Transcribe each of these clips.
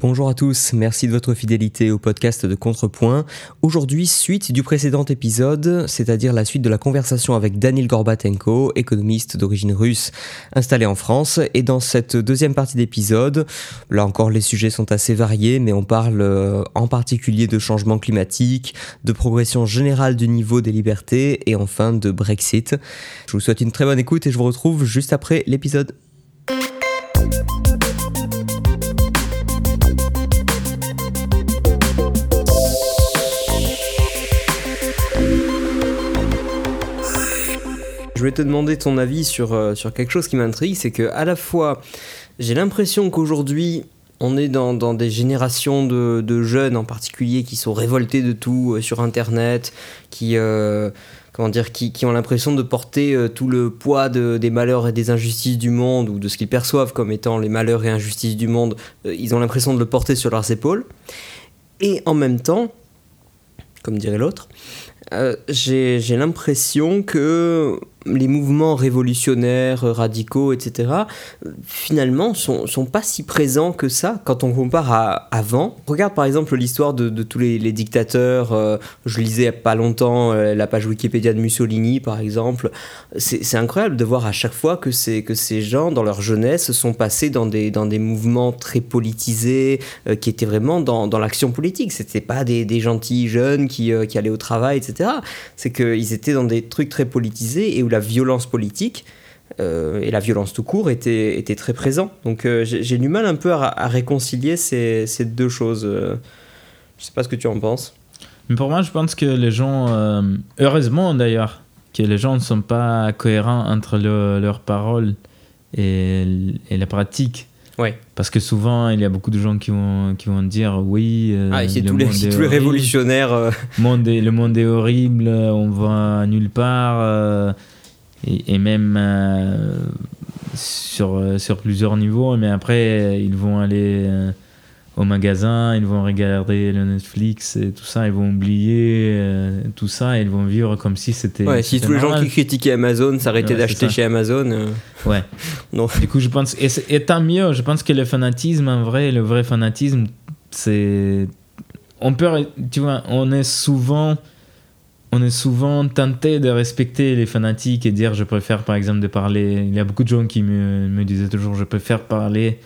Bonjour à tous, merci de votre fidélité au podcast de Contrepoint. Aujourd'hui, suite du précédent épisode, c'est-à-dire la suite de la conversation avec Danil Gorbatenko, économiste d'origine russe installé en France. Et dans cette deuxième partie d'épisode, là encore les sujets sont assez variés, mais on parle euh, en particulier de changement climatique, de progression générale du niveau des libertés et enfin de Brexit. Je vous souhaite une très bonne écoute et je vous retrouve juste après l'épisode. Je vais te demander ton avis sur, euh, sur quelque chose qui m'intrigue, c'est que à la fois j'ai l'impression qu'aujourd'hui on est dans, dans, des générations de, de, jeunes en particulier qui sont révoltés de tout euh, sur Internet, qui, euh, comment dire, qui, qui ont l'impression de porter tout le poids de, des malheurs et des injustices du monde, ou de ce qu'ils perçoivent comme étant les malheurs et injustices du monde, ils ont l'impression de le porter sur leurs épaules. Et en même temps, comme dirait l'autre, j'ai l'impression que les mouvements révolutionnaires, radicaux, etc., finalement, sont, sont pas si présents que ça quand on compare à avant. Regarde par exemple l'histoire de, tous les, dictateurs. Euh, je lisais il y a pas longtemps euh, la page Wikipédia de Mussolini, par exemple. C'est incroyable de voir à chaque fois que, que ces gens, dans leur jeunesse, sont passés dans des, dans des mouvements très politisés, euh, qui étaient vraiment dans, dans l'action politique. C'était pas des, gentils jeunes qui, euh, qui allaient au travail, etc. C'est qu'ils étaient dans des trucs très politisés et où la violence politique euh, et la violence tout court était, était très présent. Donc euh, j'ai du mal un peu à, à réconcilier ces, ces, deux choses. Euh, je sais pas ce que tu en penses. Mais pour moi, je pense que les gens, heureusement d'ailleurs, que les gens ne sont pas cohérents entre le, leurs paroles et, et la pratique. Ouais. Parce que souvent, il y a beaucoup de gens qui vont, qui vont dire oui. Ah, c'est tous, les, tous les révolutionnaires. Monde est, le monde est horrible, on va nulle part. Euh, et, et, même euh, sur, sur plusieurs niveaux. Mais après, ils vont aller au magasin, ils vont regarder le Netflix et tout ça, ils vont oublier euh, tout ça et ils vont vivre comme si c'était. Ouais, si tous les gens qui critiquaient Amazon s'arrêtaient ouais, d'acheter chez Amazon. Euh... Ouais. non. Du coup, je pense. Et, et tant mieux, je pense que le fanatisme, en vrai, le vrai fanatisme, c'est. On peut. Tu vois, on est souvent. On est souvent tenté de respecter les fanatiques et dire je préfère par exemple de parler. Il y a beaucoup de gens qui me, me disaient toujours je préfère parler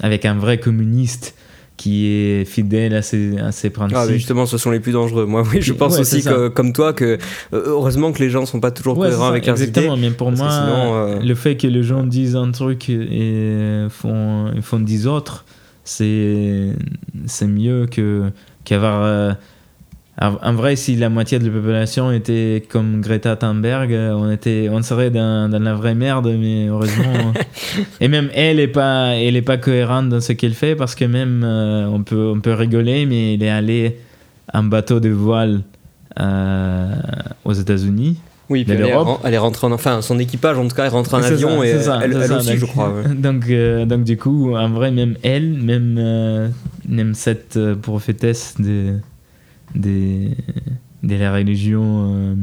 avec un vrai communiste qui est fidèle à ses, à ses principes. Ah, mais justement, ce sont les plus dangereux. Moi, oui, je pense ouais, aussi que, comme toi que euh, heureusement que les gens sont pas toujours ouais, cohérents avec leurs idées. Exactement, mais pour moi, sinon, euh... le fait que les gens disent un truc et font, font dix autres, c'est c'est mieux que qu'avoir euh, en vrai, si la moitié de la population était comme Greta Thunberg, on, était, on serait dans, dans la vraie merde, mais heureusement. et même elle n'est pas, elle est pas cohérente dans ce qu'elle fait parce que même euh, on, peut, on peut rigoler, mais elle est allée en bateau de voile euh, aux États-Unis. Oui, puis elle, est, elle est rentrée en, enfin son équipage en tout cas est rentrée en avion ça, et ça, elle, elle ça, aussi donc, je crois. Ouais. Donc, euh, donc du coup en vrai même elle, même, euh, même cette prophétesse de des, de la religion euh,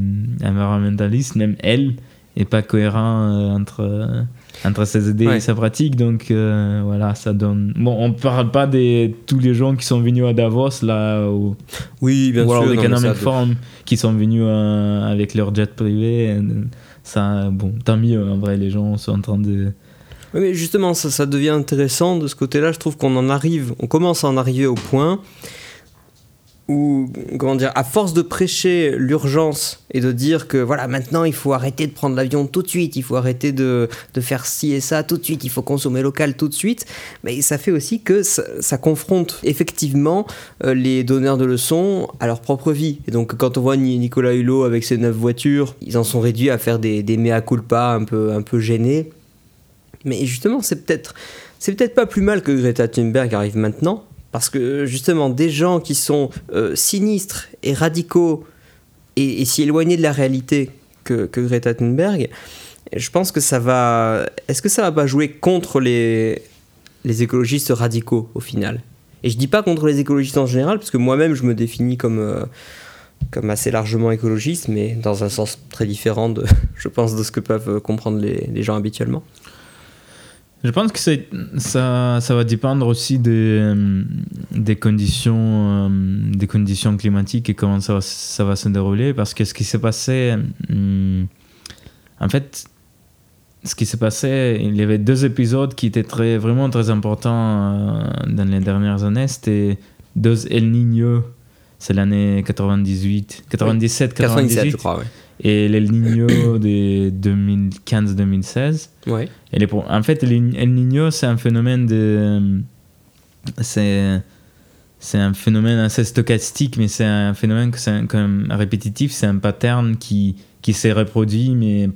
environnementaliste, même elle, n'est pas cohérent euh, entre, entre ses idées ouais. et sa pratique. Donc euh, voilà, ça donne. Bon, on ne parle pas de tous les gens qui sont venus à Davos, là, au oui, bien World sûr, Economic Forum, qui sont venus euh, avec leur jet privé. Ça, bon, tant mieux, en vrai, les gens sont en train de. Oui, mais justement, ça, ça devient intéressant de ce côté-là. Je trouve qu'on en arrive, on commence à en arriver au point où, comment dire, à force de prêcher l'urgence et de dire que voilà, maintenant il faut arrêter de prendre l'avion tout de suite, il faut arrêter de, de, faire ci et ça tout de suite, il faut consommer local tout de suite, mais ça fait aussi que ça, ça confronte effectivement euh, les donneurs de leçons à leur propre vie. Et donc quand on voit Nicolas Hulot avec ses neuf voitures, ils en sont réduits à faire des, des mea culpa un peu, un peu gênés. Mais justement, c'est peut-être c'est peut-être pas plus mal que Greta Thunberg arrive maintenant, parce que justement, des gens qui sont euh, sinistres et radicaux et, si éloignés de la réalité que, Greta Thunberg, je pense que ça va. Est-ce que ça va pas jouer contre les, les écologistes radicaux au final? Et je dis pas contre les écologistes en général, parce que moi-même je me définis comme. Euh, comme assez largement écologiste, mais dans un sens très différent, de, je pense, de ce que peuvent comprendre les, les gens habituellement. Je pense que ça, ça va dépendre aussi de, des conditions, des conditions climatiques et comment ça, ça va se dérouler. Parce que ce qui s'est passé, en fait, ce qui s'est passé, il y avait deux épisodes qui étaient très, vraiment très importants dans les dernières années. C'était deux El Niño, c'est l'année 98, 97, 98. je crois, Et l'El Niño de 2015-2016. Ouais. Et pour, en fait, El Niño, c'est un phénomène de. C'est. C'est un phénomène assez stochastique, mais c'est un phénomène que c'est quand même répétitif. C'est un pattern qui, qui s'est reproduit, mais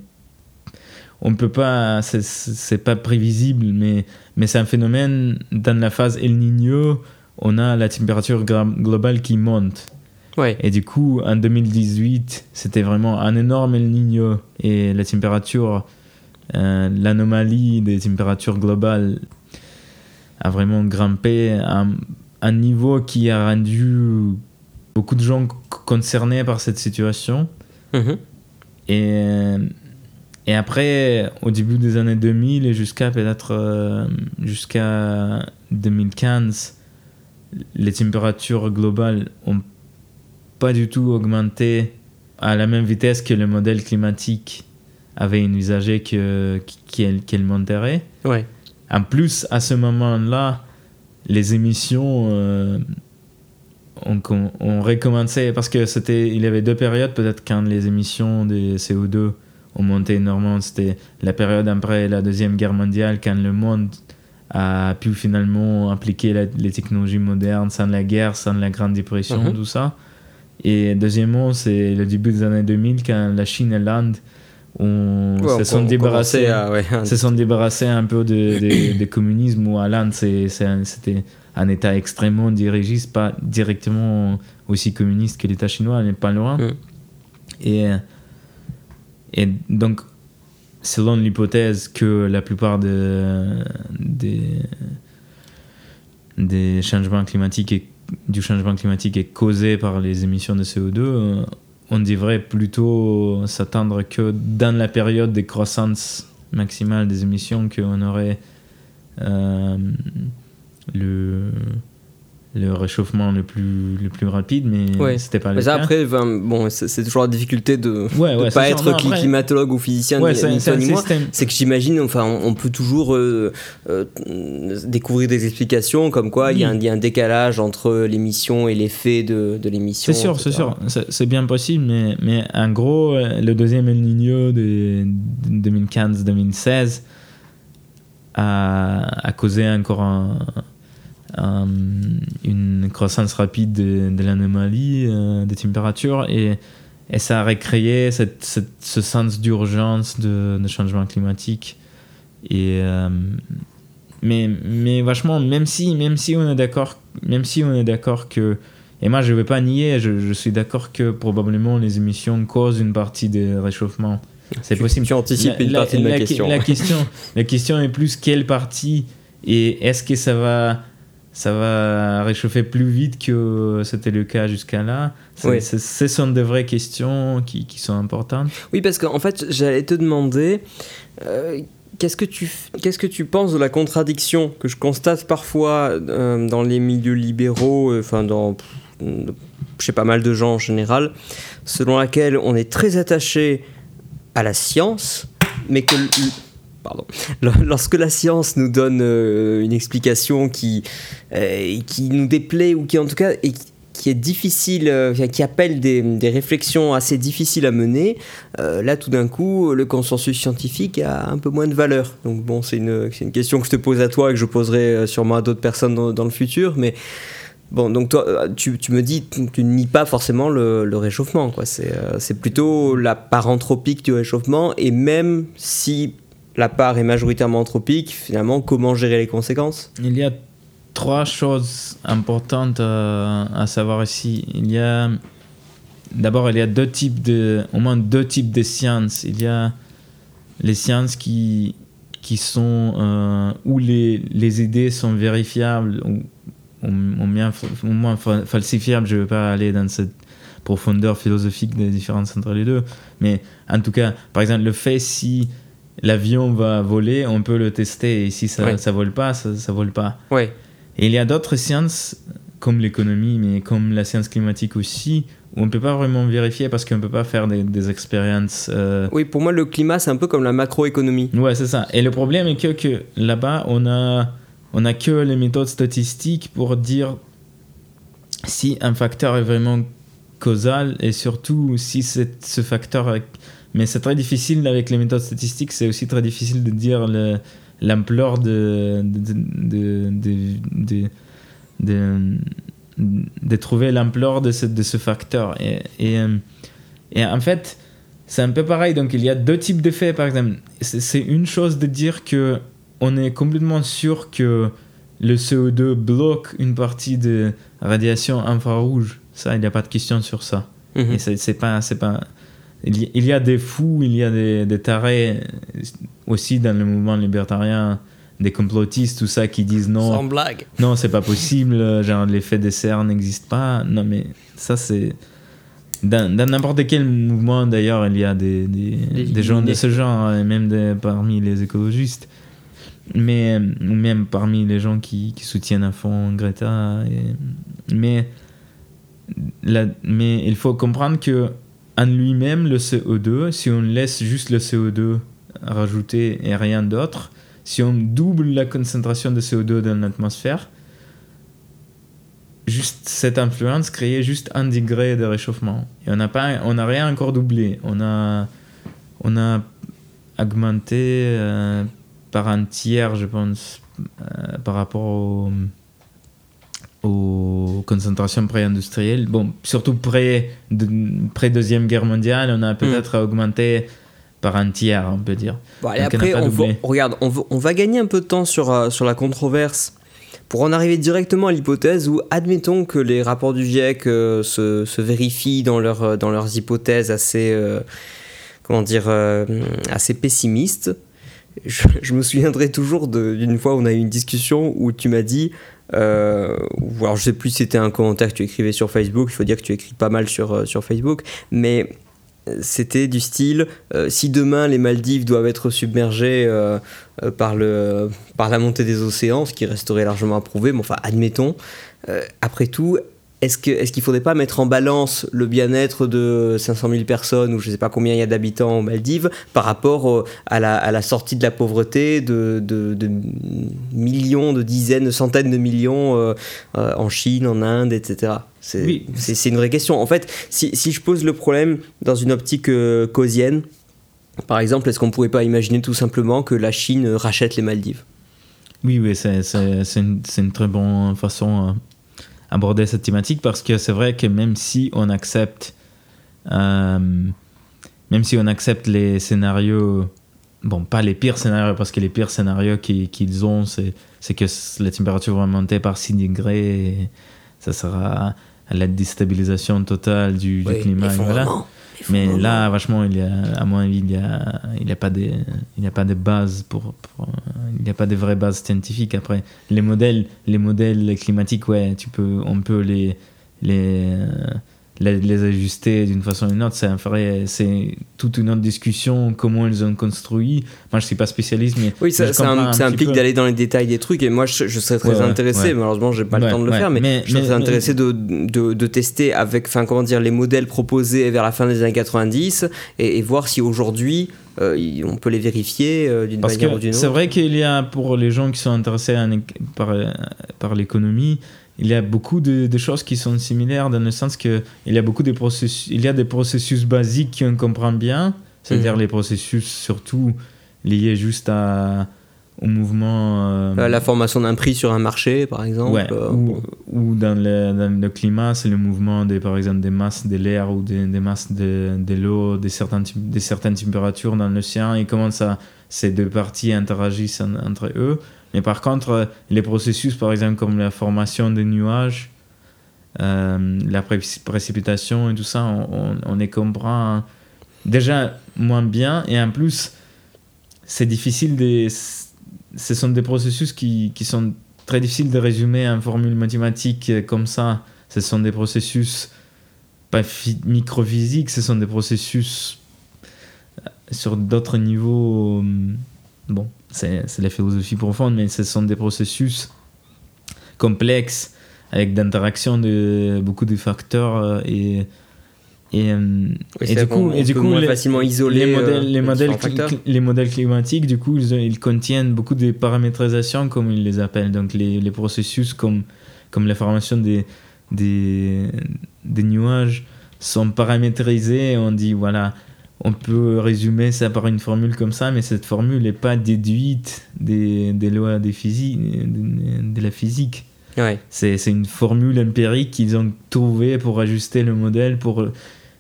on ne peut pas. C'est pas prévisible, mais, mais c'est un phénomène dans la phase El Niño on a la température globale qui monte. Ouais. Et du coup, en 2018, c'était vraiment un énorme El Niño et la température, euh, l'anomalie des températures globales a vraiment grimpé à un niveau qui a rendu beaucoup de gens concernés par cette situation. Mm-hmm. Et, et après, au début des années 2000 et jusqu'à peut-être euh, jusqu'à 2015, les températures globales ont pas du tout augmenté à la même vitesse que le modèle climatique avait envisagé qu'elle qu monterait. Ouais. En plus, à ce moment-là, les émissions euh, ont, ont, recommencé parce que c'était il y avait deux périodes peut-être quand les émissions de CO2 ont monté énormément. C'était la période après la deuxième guerre mondiale quand le monde a pu finalement appliquer les technologies modernes sans la guerre, sans la Grande Dépression, mhm. tout ça. Et deuxièmement, c'est le début des années 2000 quand la Chine et l'Inde se, sont débarrassés, se sont débarrassés un peu de, de, communisme ou à l'Inde c'était un État extrêmement dirigiste, pas directement aussi communiste que l'État chinois, mais pas loin. Mhm. Et, et donc selon l'hypothèse que la plupart des, des changements climatiques et, du changement climatique est causé par les émissions de CO2, euh, on devrait plutôt s'attendre que dans la période de croissance maximale des émissions, qu'on aurait euh, le le réchauffement le plus, le plus rapide, mais c'était pas le cas. Après, bon, c'est toujours la difficulté de ne pas être climatologue ou physicien, c'est que j'imagine, enfin, on peut toujours euh, euh, découvrir des explications comme quoi il y, a un décalage entre l'émission et l'effet de, de l'émission. C'est sûr, c'est sûr, c'est bien possible, mais, mais en gros, le deuxième El Niño de 2015-2016 a, a causé encore un euh, une croissance rapide de, l'anomalie euh, des températures et, et, ça a recréé cette, ce sens d'urgence de, de, changement climatique. Et, euh, mais, mais vachement, même si, même si on est d'accord, même si on est d'accord que et moi, je ne vais pas nier, je, je suis d'accord que probablement les émissions causent une partie des réchauffements. C'est possible. Tu anticipes une partie de ma question. La, question. la question est plus quelle partie et est-ce que ça va ça va réchauffer plus vite que c'était le cas jusqu'à là. Ce sont de vraies questions qui, qui sont importantes. Oui, parce qu'en fait, j'allais te demander. Euh, qu'est-ce que tu qu'est-ce que tu penses de la contradiction que je constate parfois euh, dans les milieux libéraux, euh, enfin dans chez pas mal de gens en général, selon laquelle on est très attaché à la science, mais que pardon, lorsque la science nous donne euh, une explication qui, euh, qui nous déplaît ou qui en tout cas qui est difficile, euh, qui appelle des, des, réflexions assez difficiles à mener, là tout d'un coup le consensus scientifique a un peu moins de valeur. Donc bon, c'est une, une, question que je te pose à toi et que je poserai sûrement à d'autres personnes dans, dans, le futur, mais Bon, donc toi, tu, tu me dis, tu, ne nies pas forcément le, le réchauffement, quoi. C'est plutôt la part anthropique du réchauffement, et même si la part est majoritairement anthropique, finalement, comment gérer les conséquences? Il y a trois choses importantes à, savoir ici. Il y a d'abord il y a deux types de, au moins deux types de sciences. Il y a les sciences qui qui sont euh, où les, les, idées sont vérifiables ou, ou, moins falsifiables. Je ne vais pas aller dans cette profondeur philosophique des différences entre les deux, mais en tout cas, par exemple, le fait si l'avion va voler, on peut le tester. Et si ça ne vole pas, ça ne vole pas. Ouais. Et il y a d'autres sciences comme l'économie, mais comme la science climatique aussi, où on ne peut pas vraiment vérifier parce qu'on ne peut pas faire des, expériences. Euh, oui, pour moi, le climat, c'est un peu comme la macroéconomie. Ouais, c'est ça. Et le problème est que, que là-bas, on a, on a que les méthodes statistiques pour dire si un facteur est vraiment causal et surtout si ce facteur. Mais c'est très difficile avec les méthodes statistiques, c'est aussi très difficile de dire l'ampleur de, de, de, de, de, trouver l'ampleur de ce, de ce facteur. Et, et, euh, et en fait, c'est un peu pareil. Donc, il y a deux types d'effets, par exemple. C'est une chose de dire que on est complètement sûr que le CO2 bloque une partie de radiation infrarouge. Ça, il n'y a pas de question sur ça. Mhm. Et c'est pas, c'est pas. Il y a des fous, il y a des, des tarés aussi dans le mouvement libertarien des complotistes, tout ça, qui disent non. Sans blague. Non, c'est pas possible, genre l'effet de serre n'existe pas. Non, mais ça, c'est. Dans n'importe quel mouvement, d'ailleurs, il y a des, des, des gens de ce genre, et même parmi les écologistes, mais même parmi les gens qui, qui soutiennent à fond Greta. mais, la, mais il faut comprendre que en lui-même, le CO2, si on laisse juste le CO2 rajouter et rien d'autre, si on double la concentration de CO2 dans l'atmosphère, juste cette influence créait juste un degré de réchauffement. Et on n'a pas, on n'a rien encore doublé. On a, on a augmenté euh, par un tiers, je pense, euh, par rapport aux concentrations pré-industrielles. Bon, surtout pré, pré deuxième guerre mondiale, on a peut-être mm. augmenté par un tiers, on peut dire. Bon, après, on va, regarde, on va, on va, gagner un peu de temps sur, euh, sur la controverse pour en arriver directement à l'hypothèse où, admettons que les rapports du GIEC euh, se, se, vérifient dans, leur, euh, dans leurs hypothèses assez, comment dire, assez pessimistes. Je, je, me souviendrai toujours d'une fois où on a eu une discussion où tu m'as dit, euh, ou alors je sais plus si c'était un commentaire que tu écrivais sur Facebook, il faut dire que tu écris pas mal sur, sur Facebook, mais c'était du style euh, si demain les Maldives doivent être submergées euh, euh, par, le, par la montée des océans, ce qui resterait largement approuvé, mais enfin admettons, après tout, est-ce qu'il est ne faudrait pas mettre en balance le bien-être de 500 000 personnes ou je ne sais pas combien il y a d'habitants aux Maldives par rapport à la, à, la, sortie de la pauvreté de, de, de, millions, de dizaines, de centaines de millions euh, euh, en Chine, en Inde, etc. C'est oui. une vraie question. En fait, si, si, je pose le problème dans une optique euh, causienne, par exemple, est-ce qu'on ne pourrait pas imaginer tout simplement que la Chine rachète les Maldives? Oui, oui, c'est une, une, très bonne façon aborder cette thématique parce que c'est vrai que même si on accepte euh, même si on accepte les scénarios bon pas les pires scénarios parce que les pires scénarios qu'ils ont c'est que la température va monter par 6 degrés et ça sera à la déstabilisation totale du, du climat voilà. Mais là, vachement, il y a, à mon avis, il n'y a, il a, pas de, il a pas de base pour, il n'y a pas de vraies bases scientifiques. Après, les modèles, les modèles climatiques, ouais, tu peux, on peut les, les, les, ajuster d'une façon ou d'une autre, c'est c'est toute une autre discussion, comment ils ont construit. Moi, je suis pas spécialiste, mais. Oui, ça, implique d'aller dans les détails des trucs, et moi, je, serais très intéressé, malheureusement, j'ai pas le temps de le faire, mais, je serais intéressé de, de, de, tester avec, enfin, comment dire, les modèles proposés vers la fin des années 90 et, voir si aujourd'hui. Euh, on peut les vérifier euh, d'une manière ou d'une autre. C'est vrai qu'il y a pour les gens qui sont intéressés par, par l'économie, il y a beaucoup de, choses qui sont similaires dans le sens que il y a beaucoup de processus, il y a des processus basiques qu'on comprend bien, c'est-à-dire mhm. les processus surtout liés juste à, au mouvement. Euh, la formation d'un prix sur un marché, par exemple. Euh, ou, dans, le, dans, le, climat, c'est le mouvement des, par exemple, des masses de l'air ou des, des masses de, de l'eau, des certaines, des certaines températures dans l'océan et comment ça, ces deux parties interagissent entre eux. Mais par contre, euh, les processus, par exemple, comme la formation des nuages, euh, la précipitation et tout ça, on, on, les comprend déjà moins bien. Et en plus, c'est difficile de. Ce sont des processus qui, qui sont très difficiles de résumer en formule mathématique comme ça. Ce sont des processus pas microphysiques, ce sont des processus euh, sur d'autres niveaux. Bon, c'est la philosophie profonde, mais ce sont des processus complexes avec d'interaction de beaucoup de facteurs et et, et, du coup, et du coup, les, facilement isoler les modèles, les, modèles les modèles climatiques, du coup, ils, ils, contiennent beaucoup de paramétrisations, comme ils les appellent. Donc, les, les processus comme, comme la formation des, des, des nuages sont paramétrisés. On dit, voilà, on peut résumer ça par une formule comme ça, mais cette formule n'est pas déduite des, des lois des physiques, de, de la physique. Ouais. C'est une formule empirique qu'ils ont trouvée pour ajuster le modèle, pour,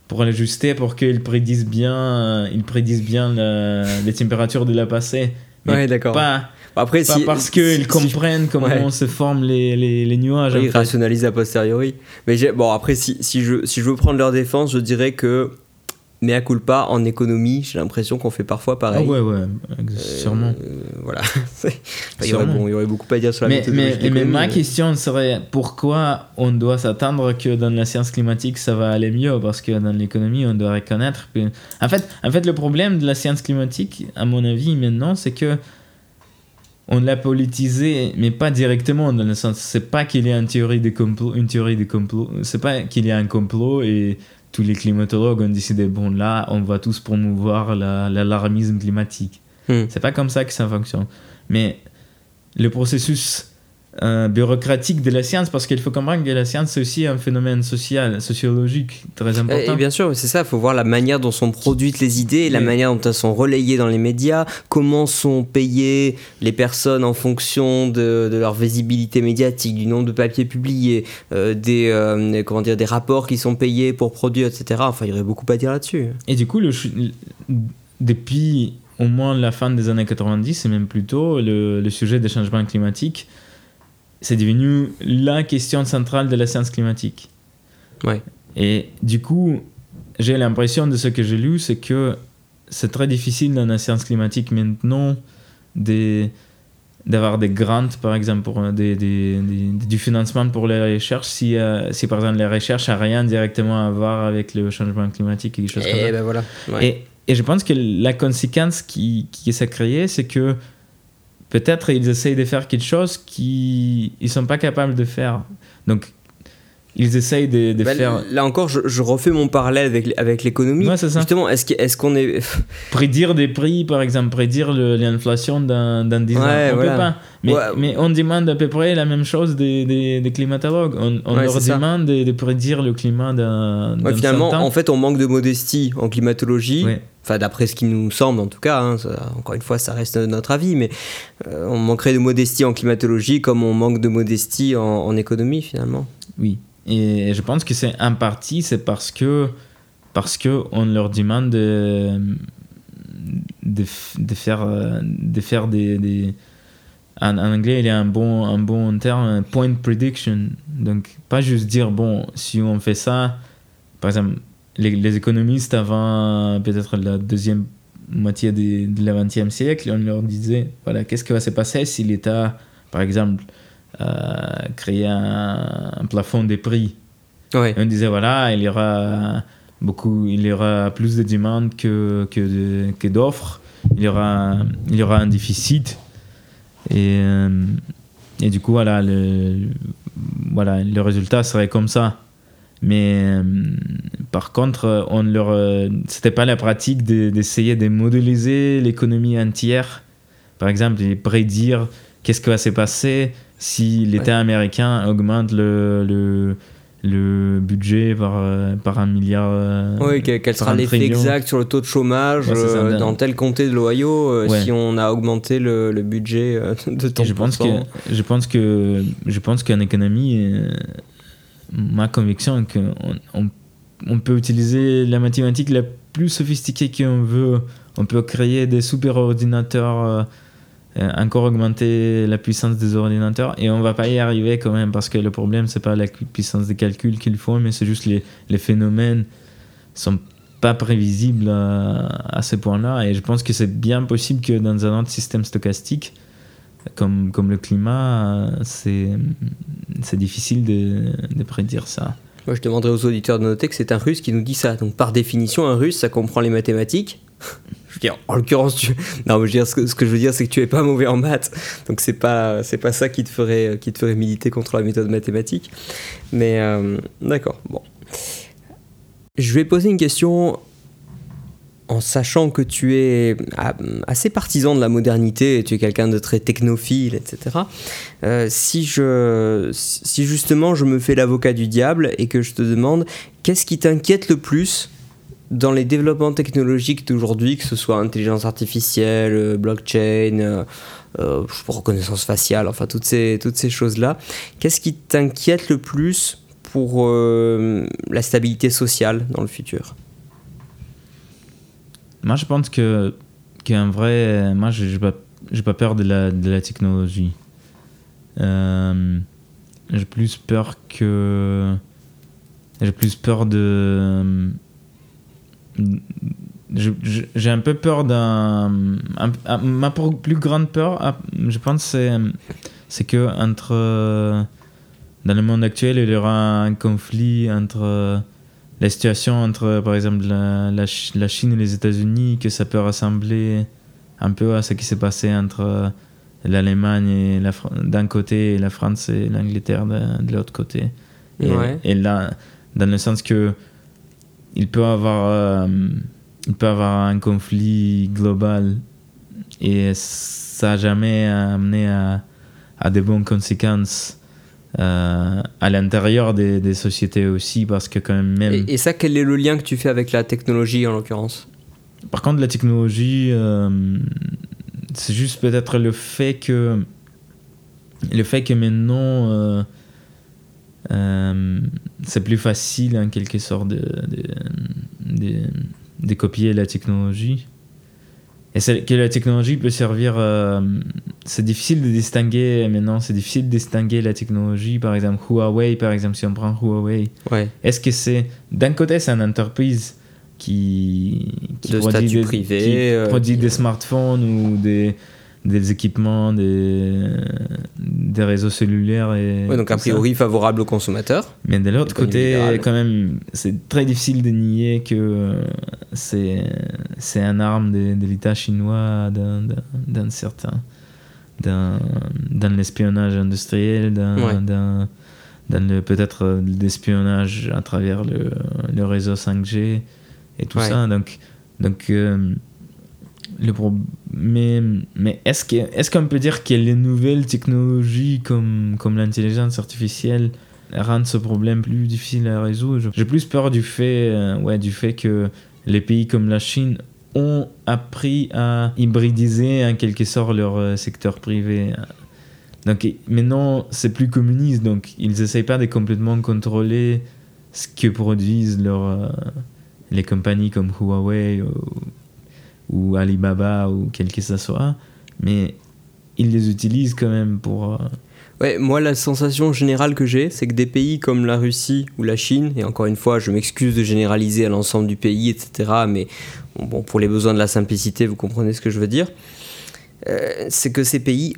pour l'ajuster, pour qu'ils prédisent bien, ils prédisent bien les températures de la passée. ouais, d'accord. Pas, après, pas parce qu'ils comprennent comment se forment les, les, les nuages. ils rationalisent a posteriori. Mais bon, après, si, si, je, si je veux prendre leur défense, je dirais que mais à culpa en économie, j'ai l'impression qu'on fait parfois pareil. Ah ouais, ouais, sûrement. Euh, voilà. il, y aurait, bon, il y aurait beaucoup à dire sur la mais, mais, mais ma question serait pourquoi on doit s'attendre que dans la science climatique ça va aller mieux? Parce que dans l'économie, on doit reconnaître que. En fait, en fait, le problème de la science climatique, à mon avis, maintenant, c'est que on l'a politisé, mais pas directement, dans le sens, c'est pas qu'il y a une théorie de complot, une théorie de complot, c'est pas qu'il y a un complot et tous les climatologues ont décidé bon là on va tous promouvoir l'alarmisme climatique hmm. c'est pas comme ça que ça fonctionne mais le processus euh, bureaucratique de la science parce qu'il faut comprendre que la science c'est aussi un phénomène social, sociologique très important. Et, bien sûr, c'est ça, il faut voir la manière dont sont produites les idées, la manière dont elles sont relayées dans les médias, comment sont payées les personnes en fonction de, de leur visibilité médiatique, du nombre de papiers publiés, euh, des, euh, comment dire, des rapports qui sont payés pour produire, etc. Enfin, il y aurait beaucoup à dire là-dessus. Et du coup, le, depuis au moins la fin des années 90 et même plus tôt, le, le sujet des changements climatiques c'est devenu la question centrale de la science climatique. Ouais. Et du coup, j'ai l'impression de ce que j'ai lu, c'est que c'est très difficile dans la science climatique maintenant d'avoir des grants, par exemple, pour des, des, du financement pour les recherches, si, euh, si par exemple les recherches n'ont rien directement à voir avec le changement climatique et des choses et comme ça. Ben voilà. Et, et, je pense que la conséquence qui, qui s'est créée, c'est que peut-être ils essayent de faire quelque chose qu'ils ne sont pas capables de faire. Donc, ils essayent de, de bah, faire. Là encore, je, refais mon parallèle avec, avec l'économie. Justement, est-ce qu'on est, est. prédire des prix, par exemple, prédire l'inflation dans, dans 10 ans, on peut pas. Mais, mais, on demande à peu près la même chose des, des, des climatologues. On, on leur demande de, de, prédire le climat dans. finalement, en fait, on manque de modestie en climatologie. Enfin, d'après ce qui nous semble en tout cas, hein, encore une fois, ça reste notre avis, mais euh, on manquerait de modestie en climatologie comme on manque de modestie en, en économie finalement. Oui, et je pense que c'est en partie, c'est parce que, parce que on leur demande de, de, faire, de faire des, des en, anglais, il y a un bon, un bon terme, point prediction. Donc, pas juste dire, bon, si on fait ça, par exemple, les, économistes avant peut-être la deuxième moitié de, de la 20e siècle, on leur disait, voilà, qu'est-ce qui va se passer si l'État, par exemple, euh, créer un, plafond des prix. On disait voilà, il y aura beaucoup, il y aura plus de demandes que, que, que d'offres, il y aura, il y aura un déficit et, euh, et du coup voilà le, voilà le résultat serait comme ça. Mais euh, par contre, on leur, c'était pas la pratique d'essayer de, modéliser l'économie entière. Par exemple, prédire qu'est-ce qui va se passer si l'État américain augmente le, le, le budget par, euh, par un milliard. Euh, oui, quel sera l'effet exact sur le taux de chomage euh, dans tel comté de l'Ohio si on a augmenté le, le budget de temps je pense que Je pense que je pense qu'en économie, ma conviction est qu'on on, on, peut utiliser la mathématique la plus sophistiquée qu'on veut. On peut créer des super ordinateurs encore augmenter la puissance des ordinateurs et on va pas y arriver quand même parce que le problème c'est pas la puissance de calcul qu'il faut mais c'est juste les, les phénomènes sont pas prévisibles à, ce point-là et je pense que c'est bien possible que dans un autre système stochastique comme, comme le climat c'est difficile de, de prédire ça. Moi, je demanderais aux auditeurs de noter que c'est un russe qui nous dit ça. Donc, par définition, un russe, ça comprend les mathématiques. Je veux en l'occurrence, tu... non, je veux ce, que, ce que je veux dire, c'est que tu es pas mauvais en maths, donc c'est pas, c'est pas ça qui te ferait, qui te ferait militer contre la méthode mathématique. Mais euh, d'accord, bon. Je vais poser une question en sachant que tu es ah, assez partisan de la modernité, tu es quelqu'un de très technophile, etc. Euh, si, je, si justement je me fais l'avocat du diable et que je te demande qu'est-ce qui t'inquiète le plus dans les développements technologiques d'aujourd'hui, que ce soit intelligence artificielle, euh, blockchain, euh, euh reconnaissance faciale, enfin toutes ces, toutes ces choses-là, qu'est-ce qui t'inquiète le plus pour la stabilité sociale dans le futur? Moi, je pense que qu'un vrai. Moi, je n'ai pas, pas, peur de la, de la technologie. J'ai plus peur que. J'ai plus peur de. J'ai un peu peur d'un. Ma plus grande peur, ah, je pense, c'est, c'est que entre. Dans le monde actuel, il y aura un conflit entre la situation entre, par exemple, la, la, Chine et les États-Unis, que ça peut ressembler un peu à ce qui s'est passé entre l'Allemagne d'un côté et la France et l'Angleterre de, l'autre côté. Et, là, dans le sens que il peut avoir, euh, il peut avoir un conflit global et ça n'a jamais amené à, à de bonnes conséquences euh, à l'intérieur des, des, sociétés aussi, parce que quand même... même... Et, ça, quel est le lien que tu fais avec la technologie en l'occurrence? Par contre, la technologie, euh, c'est juste peut-être le fait que... Le fait que maintenant... Euh, c'est plus facile en quelque sorte de, de, de, de copier la technologie et que la technologie peut servir. Euh, c'est difficile de distinguer maintenant, c'est difficile de distinguer la technologie, par exemple Huawei, par exemple, si on prend Huawei. Ouais. Est-ce que c'est. D'un côté, c'est une entreprise qui, qui, produit, des, privé, qui euh, produit des smartphones ou des, des équipements, des, des réseaux cellulaires. Et donc a priori favorable aux consommateurs. Mais de l'autre côté, quand même, c'est très difficile de nier que c'est, c'est un arme de, de l'État chinois d'un, certain. Dans, dans l'espionnage industriel, dans, dans, le, peut-être l'espionnage à travers le, le réseau 5G et tout ça. Donc, donc euh, le mais, mais est-ce qu'on est qu'on peut dire que les nouvelles technologies comme, comme l'intelligence artificielle rendent ce problème plus difficile à résoudre? J'ai plus peur du fait, euh, ouais, du fait que les pays comme la Chine ont appris à hybridiser en quelque sorte leur euh, secteur privé. Donc maintenant, c'est plus communiste, donc ils n'essayent pas de complètement contrôler ce que produisent leur, euh, les compagnies comme Huawei ou, ou Alibaba ou quel que ce soit, mais ils les utilisent quand même pour... Euh, ouais, moi la sensation générale que j'ai, c'est que des pays comme la Russie ou la Chine, et encore une fois je m'excuse de généraliser à l'ensemble du pays, etc., mais bon, pour les besoins de la simplicité, vous comprenez ce que je veux dire, euh, c'est que ces pays,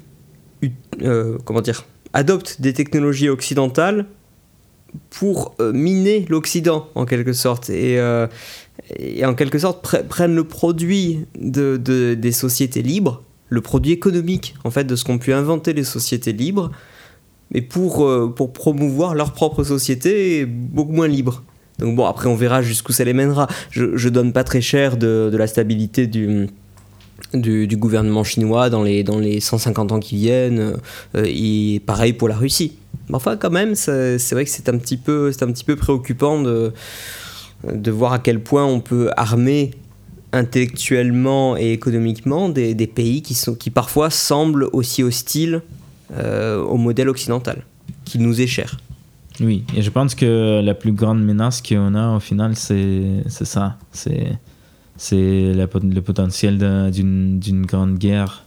euh, comment dire, adoptent des technologies occidentales pour miner l'Occident en quelque sorte. Et, et en quelque sorte prennent le produit de, des sociétés libres, le produit économique en fait de ce qu'ont pu inventer les sociétés libres, mais pour, euh, pour promouvoir leur propre société beaucoup moins libre. Donc bon, après on verra jusqu'où ça les mènera. Je, ne donne pas très cher de, la stabilité du, du, gouvernement chinois dans les, dans les 150 ans qui viennent, euh, et pareil pour la Russie. Enfin quand même, c'est vrai que c'est un, un petit peu préoccupant de de voir à quel point on peut armer intellectuellement et économiquement des, pays qui, sont, qui parfois semblent aussi hostiles euh, au modèle occidental, qui nous est cher. Oui, et je pense que la plus grande menace qu'on a au final, c'est ça. C'est le potentiel d'une grande guerre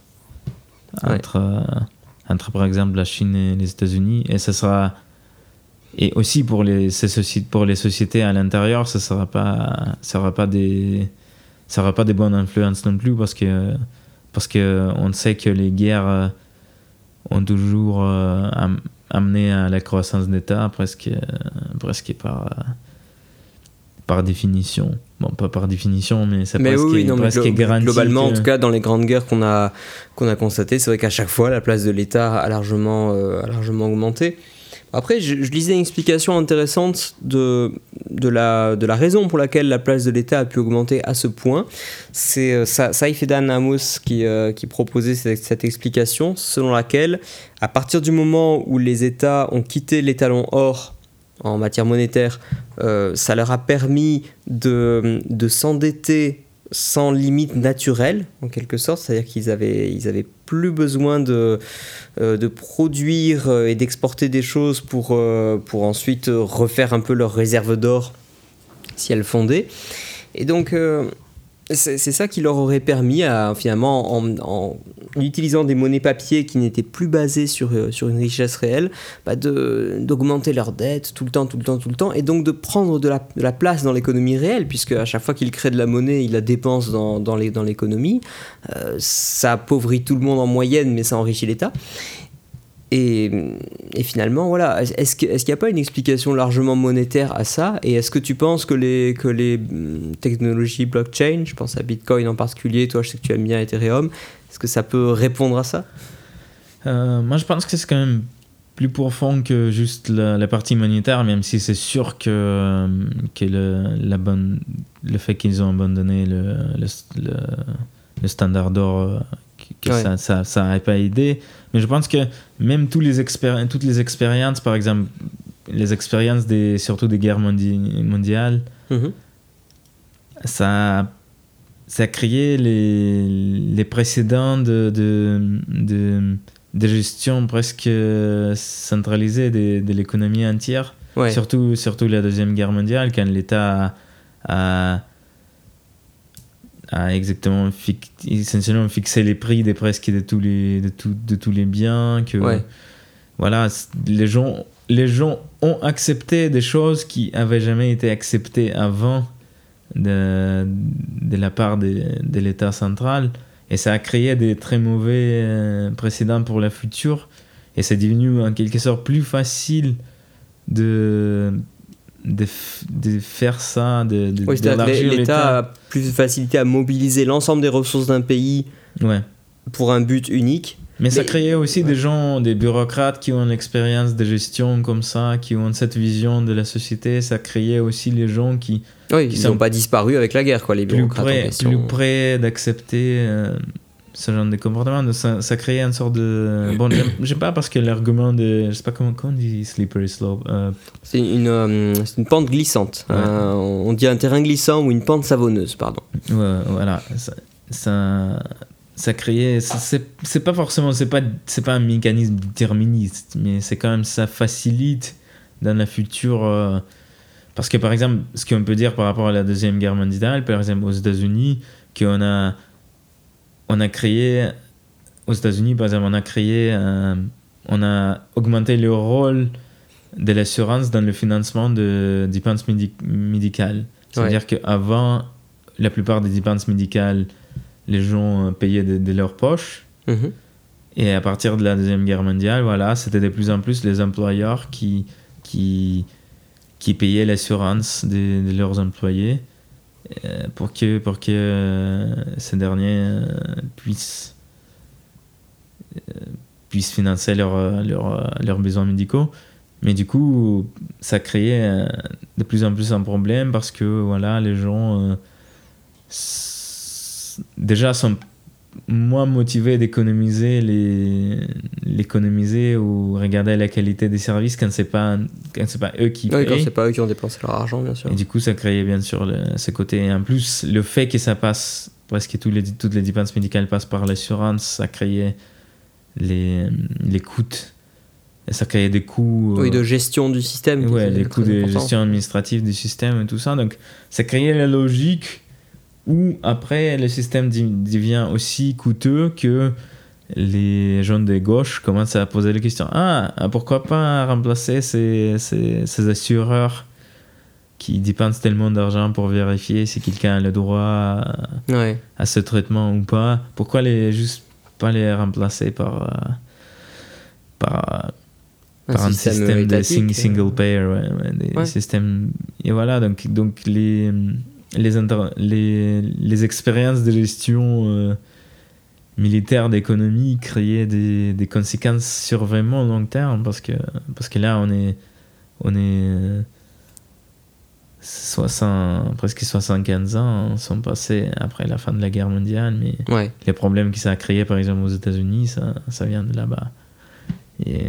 entre, entre, par exemple, la Chine et les États-Unis. Et ce sera et aussi pour les, pour les sociétés à l'intérieur, ça ne sera pas, ça sera pas des, ça aura pas des bonnes influences non plus parce que, parce que on sait que les guerres euh, ont toujours euh, amené à la croissance d'État presque, presque par, par définition. Bon, pas par définition, mais ça mais presque, oui, non, presque garanti. Globalement, en tout cas, dans les grandes guerres qu'on a, qu'on a constatées, c'est vrai qu'à chaque fois, la place de l'État a largement, euh, a largement augmenté. Après, je, lisais une explication intéressante de, la, raison pour laquelle la place de l'État a pu augmenter à ce point. C'est euh, Saifedan Amos qui, euh, proposait cette, explication selon laquelle, à partir du moment où les États ont quitté l'étalon or en matière monétaire, euh, ça leur a permis de s'endetter sans limite naturelle, en quelque sorte, c'est-à-dire qu'ils avaient, ils avaient plus besoin de, euh, de produire euh, et d'exporter des choses pour, pour ensuite refaire un peu leur réserve d'or si elles fondaient. Et donc, c'est ça qui leur aurait permis, à, finalement, en, utilisant des monnaies papier qui n'étaient plus basées sur, euh, sur une richesse réelle, bah d'augmenter leurs dettes tout le temps, tout le temps, tout le temps, et donc de prendre de la, de la place dans l'économie réelle, puisque à chaque fois qu'ils créent de la monnaie, ils la dépensent dans, dans l'économie. Euh, ça appauvrit tout le monde en moyenne, mais ça enrichit l'État. Et, et, finalement, voilà, est-ce qu'il n'y a pas une explication largement monétaire à ça? Et est-ce que tu penses que les, que les mm, technologies blockchain, je pense à Bitcoin en particulier, toi je sais que tu aimes bien Ethereum, est-ce que ça peut répondre à ça? Euh, Moi je pense que c'est quand même plus profond que juste la, partie monétaire, même si c'est sûr que, que le, la bonne, le fait qu'ils ont abandonné le, le, le standard d'or, euh, que ça n'a ça, ça pas aidé. Mais je pense que même tous les toutes les expériences, par exemple, les expériences des, surtout des guerres mondiales, mhm. ça, ça a créé les, les précédents de, de, de, gestion presque centralisée de, de l'économie entière. Surtout, surtout la Deuxième Guerre mondiale, quand l'État a a exactement essentiellement fixé les prix des presque de tous les de, tout, de tous les biens que voilà les gens les gens ont accepté des choses qui avaient jamais été acceptées avant de, de la part de, de l'État central. Et ça a créé des très mauvais euh, précédents pour la future. Et c'est devenu en quelque sorte plus facile de de, de, faire ça, de, de oui, L'État a plus de facilité à mobiliser l'ensemble des ressources d'un pays ouais. pour un but unique. Mais, ça créait aussi des gens, des bureaucrates qui ont une expérience de gestion comme ça, qui ont cette vision de la société. Ça créait aussi les gens qui. Oui, qui n'ont pas disparu avec la guerre, quoi, les bureaucrates. Plus près, d'accepter. Ce genre de comportement. Ça, ça crée une sorte de. Bon, j'aime pas parce que l'argument de. Je sais pas comment, on dit slippery slope. Euh, c'est une, euh, une, pente glissante. Euh, on dit un terrain glissant ou une pente savonneuse, pardon. Ouais, voilà. Ça, ça, ça crée. C'est pas forcément. C'est pas, pas un mécanisme déterministe, mais c'est quand même. Ça facilite dans la future. parce que par exemple, ce qu'on peut dire par rapport à la Deuxième Guerre mondiale, par exemple aux États-Unis, qu'on a on a créé, aux États-Unis, par exemple, on a créé, on a augmenté le rôle de l'assurance dans le financement de dépenses médicales. C'est-à-dire qu'avant, la plupart des dépenses médicales, les gens payaient de, leur poche. Mhm. Et à partir de la Deuxième Guerre mondiale, voilà, c'était de plus en plus les employeurs qui, qui, qui payaient l'assurance de, de, leurs employés. Euh, pour que, pour que euh, ces derniers euh, puissent, puissent financer leurs leur, besoins médicaux. Mais du coup, ça créait de plus en plus un problème parce que voilà, les gens déjà sont moins motivé d'économiser les l'économiser ou regarder la qualité des services quand c'est pas quand c'est pas eux qui oui, quand c'est pas eux qui ont dépensé leur argent bien sûr. Et du coup ça créait bien sûr le, ce côté. Et en plus le fait que ça passe presque tous les, toutes les dépenses médicales passent par l'assurance ça créait les les coûts. Ça créait des coûts oui, de gestion du système ouais les coûts de gestion administrative du système et tout ça. Donc ça créait la logique ou après le système devient aussi coûteux que les jeunes de gauche commencent à poser la question. Ah pourquoi pas remplacer ces, ces, ces assureurs qui dépensent tellement d'argent pour vérifier si quelqu'un a le droit à, à, ce traitement ou pas? Pourquoi les juste pas les remplacer par euh, par par un système, de single payer, des systèmes. Et voilà, donc, donc les, les, les, les expériences de gestion euh, militaire d'économie créaient des, des, conséquences sur vraiment long terme parce que, parce que là, on est, on est 60, presque 75 ans sont passés après la fin de la guerre mondiale, mais les problèmes que ça a créé, par exemple, aux États-Unis, ça, ça vient de là-bas. Et,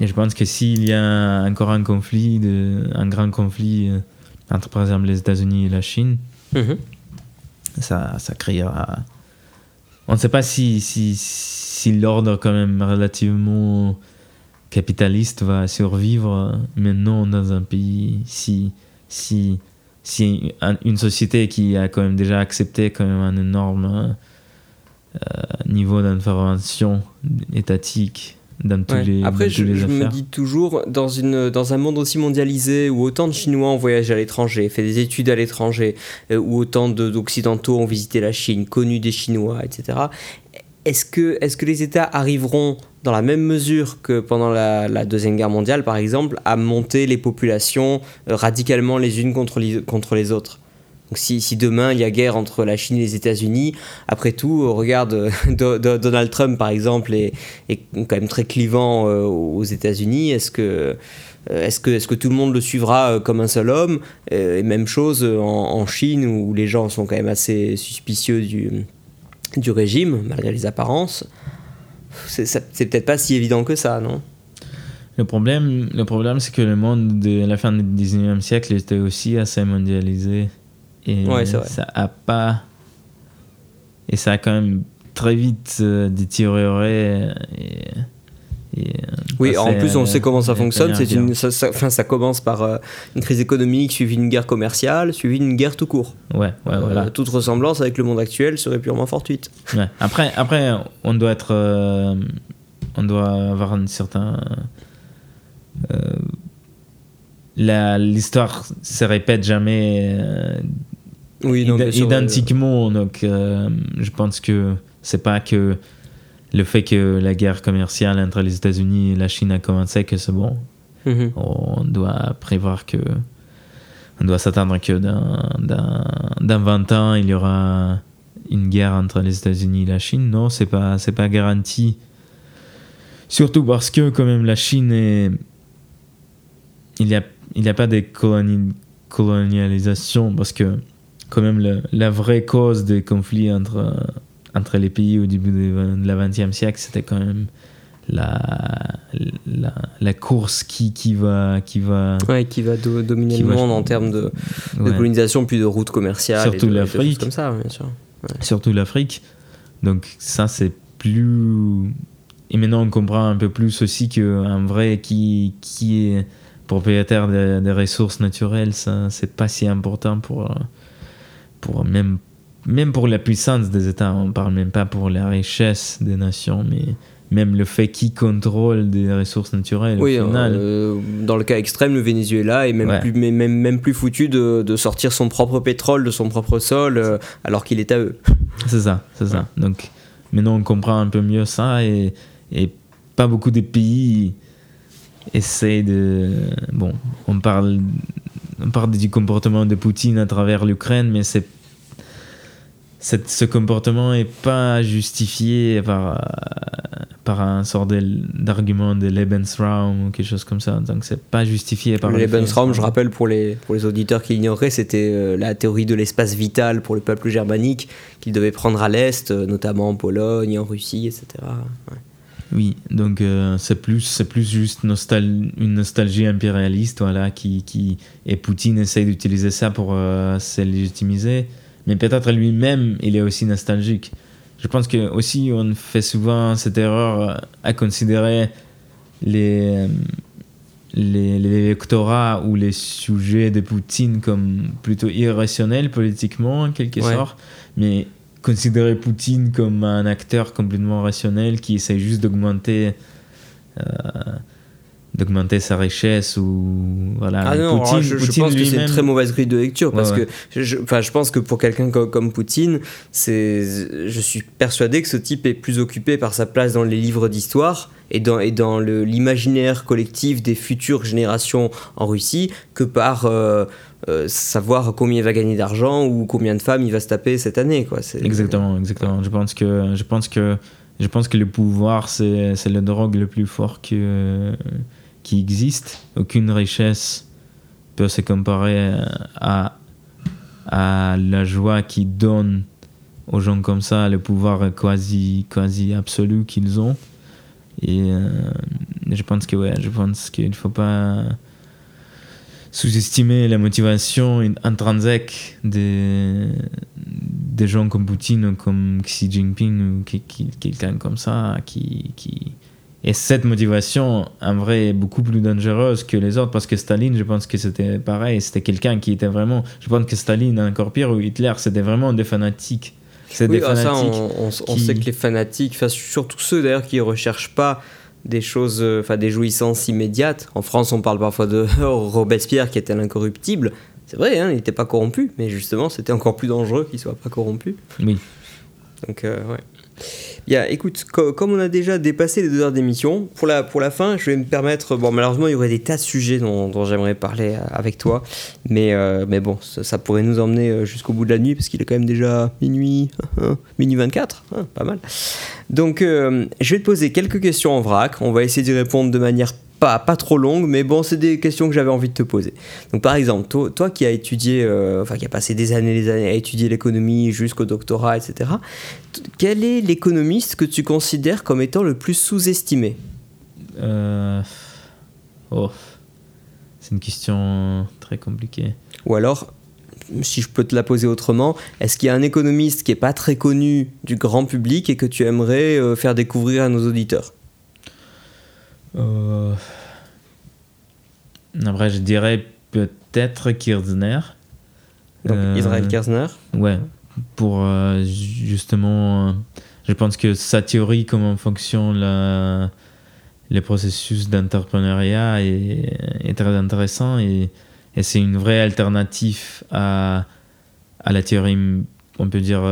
et, je pense que s'il y a encore un conflit, de, un grand conflit euh, entre, par exemple, les États-Unis et la Chine, mhm. ça, ça créera. On ne sait pas si, si, si l'ordre, quand même, relativement capitaliste va survivre maintenant dans un pays si si, si une société qui a quand même déjà accepté quand même un énorme euh, niveau d'intervention étatique dans tous les Après, je, je me dis toujours, dans, une, dans un monde aussi mondialisé où autant de Chinois ont voyagé à l'étranger, fait des études à l'étranger, euh, où autant d'Occidentaux ont visité la Chine, connu des Chinois, etc., est-ce que, est que les États arriveront, dans la même mesure que pendant la, Deuxième Guerre mondiale, par exemple, à monter les populations euh, radicalement les unes contre les, contre les autres? Donc si, demain il y a guerre entre la Chine et les États-Unis, après tout, regarde Donald Trump par exemple est, est, quand même très clivant euh, aux États-Unis. Est-ce que, euh, est-ce que, est que tout le monde le suivra comme un seul homme? Et même chose en, en, Chine où les gens sont quand même assez suspicieux du, du régime, malgré les apparences, c'est peut-être pas si évident que ça, non? Le problème, le problème c'est que le monde de la fin du 19e siècle était aussi assez mondialisé. Et ça a pas. Et ça a quand même très vite euh, détérioré. Et, euh, oui, en plus, on sait comment ça fonctionne. C'est une, ça, ça, commence par euh, une crise économique suivie d'une guerre commerciale, suivie d'une guerre tout court. Ouais, ouais, euh, voilà. Toute ressemblance avec le monde actuel serait purement fortuite. Ouais. Après, après, on doit être, on doit avoir un certain. L'histoire se répète jamais oui, non, identiquement, donc je pense que c'est pas que le fait que la guerre commerciale entre les États-Unis et la Chine a commencé, que c'est bon. Mhm. On doit prévoir que. On doit s'attendre que dans, dans, 20 ans, il y aura une guerre entre les États-Unis et la Chine. Non, c'est pas, c'est pas garanti. Surtout parce que, quand même, la Chine est. Il n'y a, il a pas de colonialisation, parce que, quand même, la vraie cause des conflits entre entre les pays au début de la 20e siècle, c'était quand même la, la, la, course qui, qui va. Qui va, ouais, qui va dominer le monde en termes de, colonisation, puis de routes commerciales. Surtout l'Afrique. Comme ça, bien sûr. Surtout l'Afrique. Donc, ça, c'est plus. Et maintenant, on comprend un peu plus aussi qu'un vrai qui, qui est propriétaire des, ressources naturelles, ça, c'est pas si important pour, pour même même pour la puissance des États, on ne parle même pas pour la richesse des nations, mais même le fait qu'ils contrôlent des ressources naturelles. Oui, euh, dans le cas extrême, le Venezuela est même, plus, même, même plus foutu de, de, sortir son propre pétrole de son propre sol euh, alors qu'il est à eux. C'est ça, c'est ça. Donc maintenant on comprend un peu mieux ça et, et pas beaucoup de pays essaient de... Bon, on parle, on parle du comportement de Poutine à travers l'Ukraine, mais c'est ce comportement n'est pas justifié par, par un sort d'argument de, Lebensraum ou quelque chose comme ça. Donc c'est pas justifié par le Lebensraum, je rappelle pour les, pour les auditeurs qui l'ignoreraient, c'était euh, la théorie de l'espace vital pour le peuple germanique qu'il devait prendre à l'Est, euh, notamment en Pologne, en Russie, etc. Oui, donc c'est plus c'est plus juste une nostalgie impérialiste voilà qui, qui et Poutine essaye d'utiliser ça pour se légitimiser. Mais peut-être lui-même, il est aussi nostalgique. Je pense que aussi on fait souvent cette erreur euh, à considérer les, euh, les, les ou les sujets de Poutine comme plutôt irrationnels politiquement en quelque sorte, mais considérer Poutine comme un acteur complètement rationnel qui essaie juste d'augmenter euh, d'augmenter sa richesse ou voilà. Ah non, Poutine, je, je, pense que c'est une très mauvaise grille de lecture parce que je, enfin, je pense que pour quelqu'un comme, comme, Poutine c'est je suis persuadé que ce type est plus occupé par sa place dans les livres d'histoire et dans, et dans l'imaginaire collectif des futures générations en Russie que par euh, euh, savoir combien il va gagner d'argent ou combien de femmes il va se taper cette année quoi exactement exactement je pense que je pense que je pense que le pouvoir c'est le drogue le plus fort que qui existe. Aucune richesse peut se comparer à, à la joie qui donne aux gens comme ça le pouvoir quasi, quasi absolu qu'ils ont. Et euh, je pense que ouais, je pense qu'il ne faut pas sous-estimer la motivation intrinsèque des, des gens comme Poutine ou comme Xi Jinping ou quelqu'un comme ça qui, qui, et cette motivation, en vrai, est beaucoup plus dangereuse que les autres parce que Staline, je pense que c'était pareil. C'était quelqu'un qui était vraiment. Je pense que Staline, encore pire, ou Hitler, c'était vraiment des fanatiques. C'est des ah, fanatiques. Ça, on, sait que les fanatiques, surtout ceux d'ailleurs qui ne recherchent pas des choses, euh, enfin des jouissances immédiates. En France, on parle parfois de Robespierre qui était l'incorruptible. C'est vrai, hein, il n'était pas corrompu, mais justement, c'était encore plus dangereux qu'il soit pas corrompu. Oui. Donc, euh, ouais écoute, comme on a déjà dépassé les deux heures d'émission, pour la, pour la fin, je vais me permettre. Bon, malheureusement, il y aurait des tas de sujets dont, j'aimerais parler euh, avec toi. Mais, euh, mais bon, ça, pourrait nous emmener euh, jusqu'au bout de la nuit, parce qu'il est quand même déjà minuit, hein, minuit 24, hein, pas mal. Donc, je vais te poser quelques questions en vrac. On va essayer d'y répondre de manière pas, pas trop longue, mais bon, c'est des questions que j'avais envie de te poser. Donc, par exemple, toi, toi qui as étudié, euh, enfin, qui a passé des années des années à étudier l'économie jusqu'au doctorat, etc., quel est l'économiste que tu considères comme étant le plus sous-estimé? Euh... Oh, c'est une question très compliquée. Ou alors, si je peux te la poser autrement, est-ce qu'il y a un économiste qui n'est pas très connu du grand public et que tu aimerais euh, faire découvrir à nos auditeurs? Euh... Après, je dirais peut-être Kirzner. Donc euh, Israël Kirzner Ouais, pour euh, justement. je pense que sa théorie, comment fonctionne la, les processus d'entrepreneuriat, est, très intéressant et, et c'est une vraie alternative à, à la théorie, on peut dire,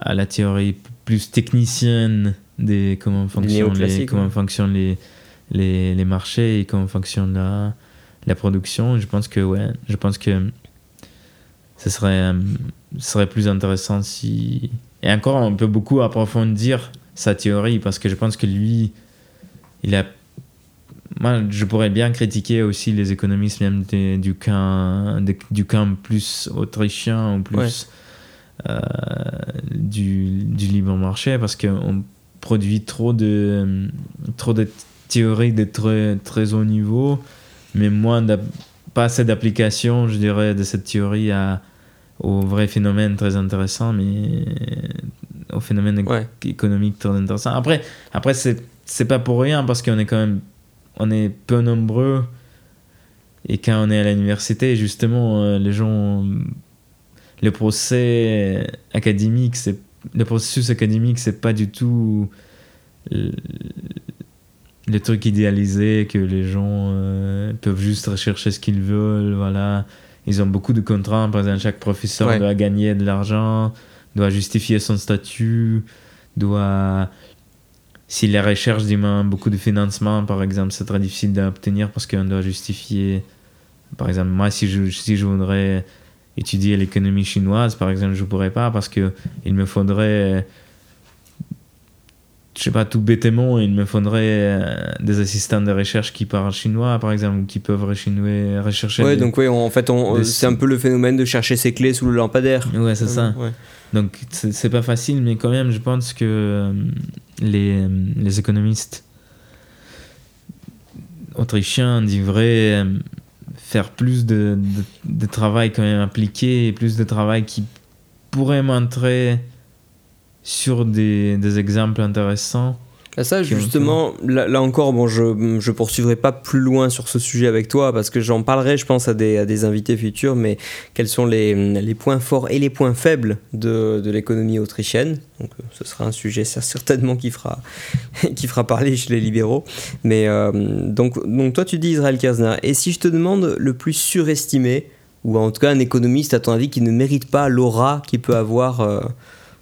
à la théorie plus technicienne des comment fonctionnent les, comment fonctionnent les les, les, marchés et comment fonctionne la, la, production. Je pense que, ouais, je pense que ce serait, ce serait plus intéressant si. Et encore, on peut beaucoup approfondir sa théorie parce que je pense que lui, il a. Moi, je pourrais bien critiquer aussi les économistes même du, camp, du camp plus autrichien ou plus euh, du, du libre marché parce qu'on produit trop de, trop de théorie de très, très haut niveau, mais moins pas assez d'application, je dirais, de cette théorie à, au vrai phénomène très intéressant, mais au phénomène économique très intéressant. Après, après c'est, c'est pas pour rien parce qu'on est quand même on est peu nombreux et quand on est à l'université, justement, euh, les gens, le procès académique, c'est le processus académique, c'est pas du tout les trucs idéalisés que les gens euh, peuvent juste rechercher ce qu'ils veulent voilà. Ils ont beaucoup de contraintes par exemple chaque professeur doit gagner de l'argent doit justifier son statut doit si la recherche demande beaucoup de financement par exemple c'est très difficile d'obtenir parce qu'on doit justifier. Par exemple moi si je, si je voudrais étudier l'économie chinoise par exemple je pourrais pas parce que il me faudrait je sais pas, tout bêtement, il me faudrait euh, des assistants de recherche qui parlent chinois, par exemple, ou qui peuvent rechercher. Ouais, donc oui, en fait, c'est un peu le phénomène de chercher ses clés sous le lampadaire. Ouais, c'est ça. Donc c'est pas facile, mais quand même, je pense que euh, les, les économistes autrichiens devraient euh, faire plus de, de, de, travail quand même appliqué, et plus de travail qui pourrait montrer sur des, des exemples intéressants. Ah, ça, justement, là, encore, bon, je ne poursuivrai pas plus loin sur ce sujet avec toi parce que j'en parlerai, je pense, à des, à des, invités futurs, mais quels sont les, les, points forts et les points faibles de, de l'économie autrichienne Donc, euh, ce sera un sujet certainement qui fera, qui fera parler chez les libéraux. Mais euh, donc, donc, toi, tu dis Israël Kerzner. Et si je te demande le plus surestimé, ou en tout cas un économiste, à ton avis, qui ne mérite pas l'aura qu'il peut avoir, euh,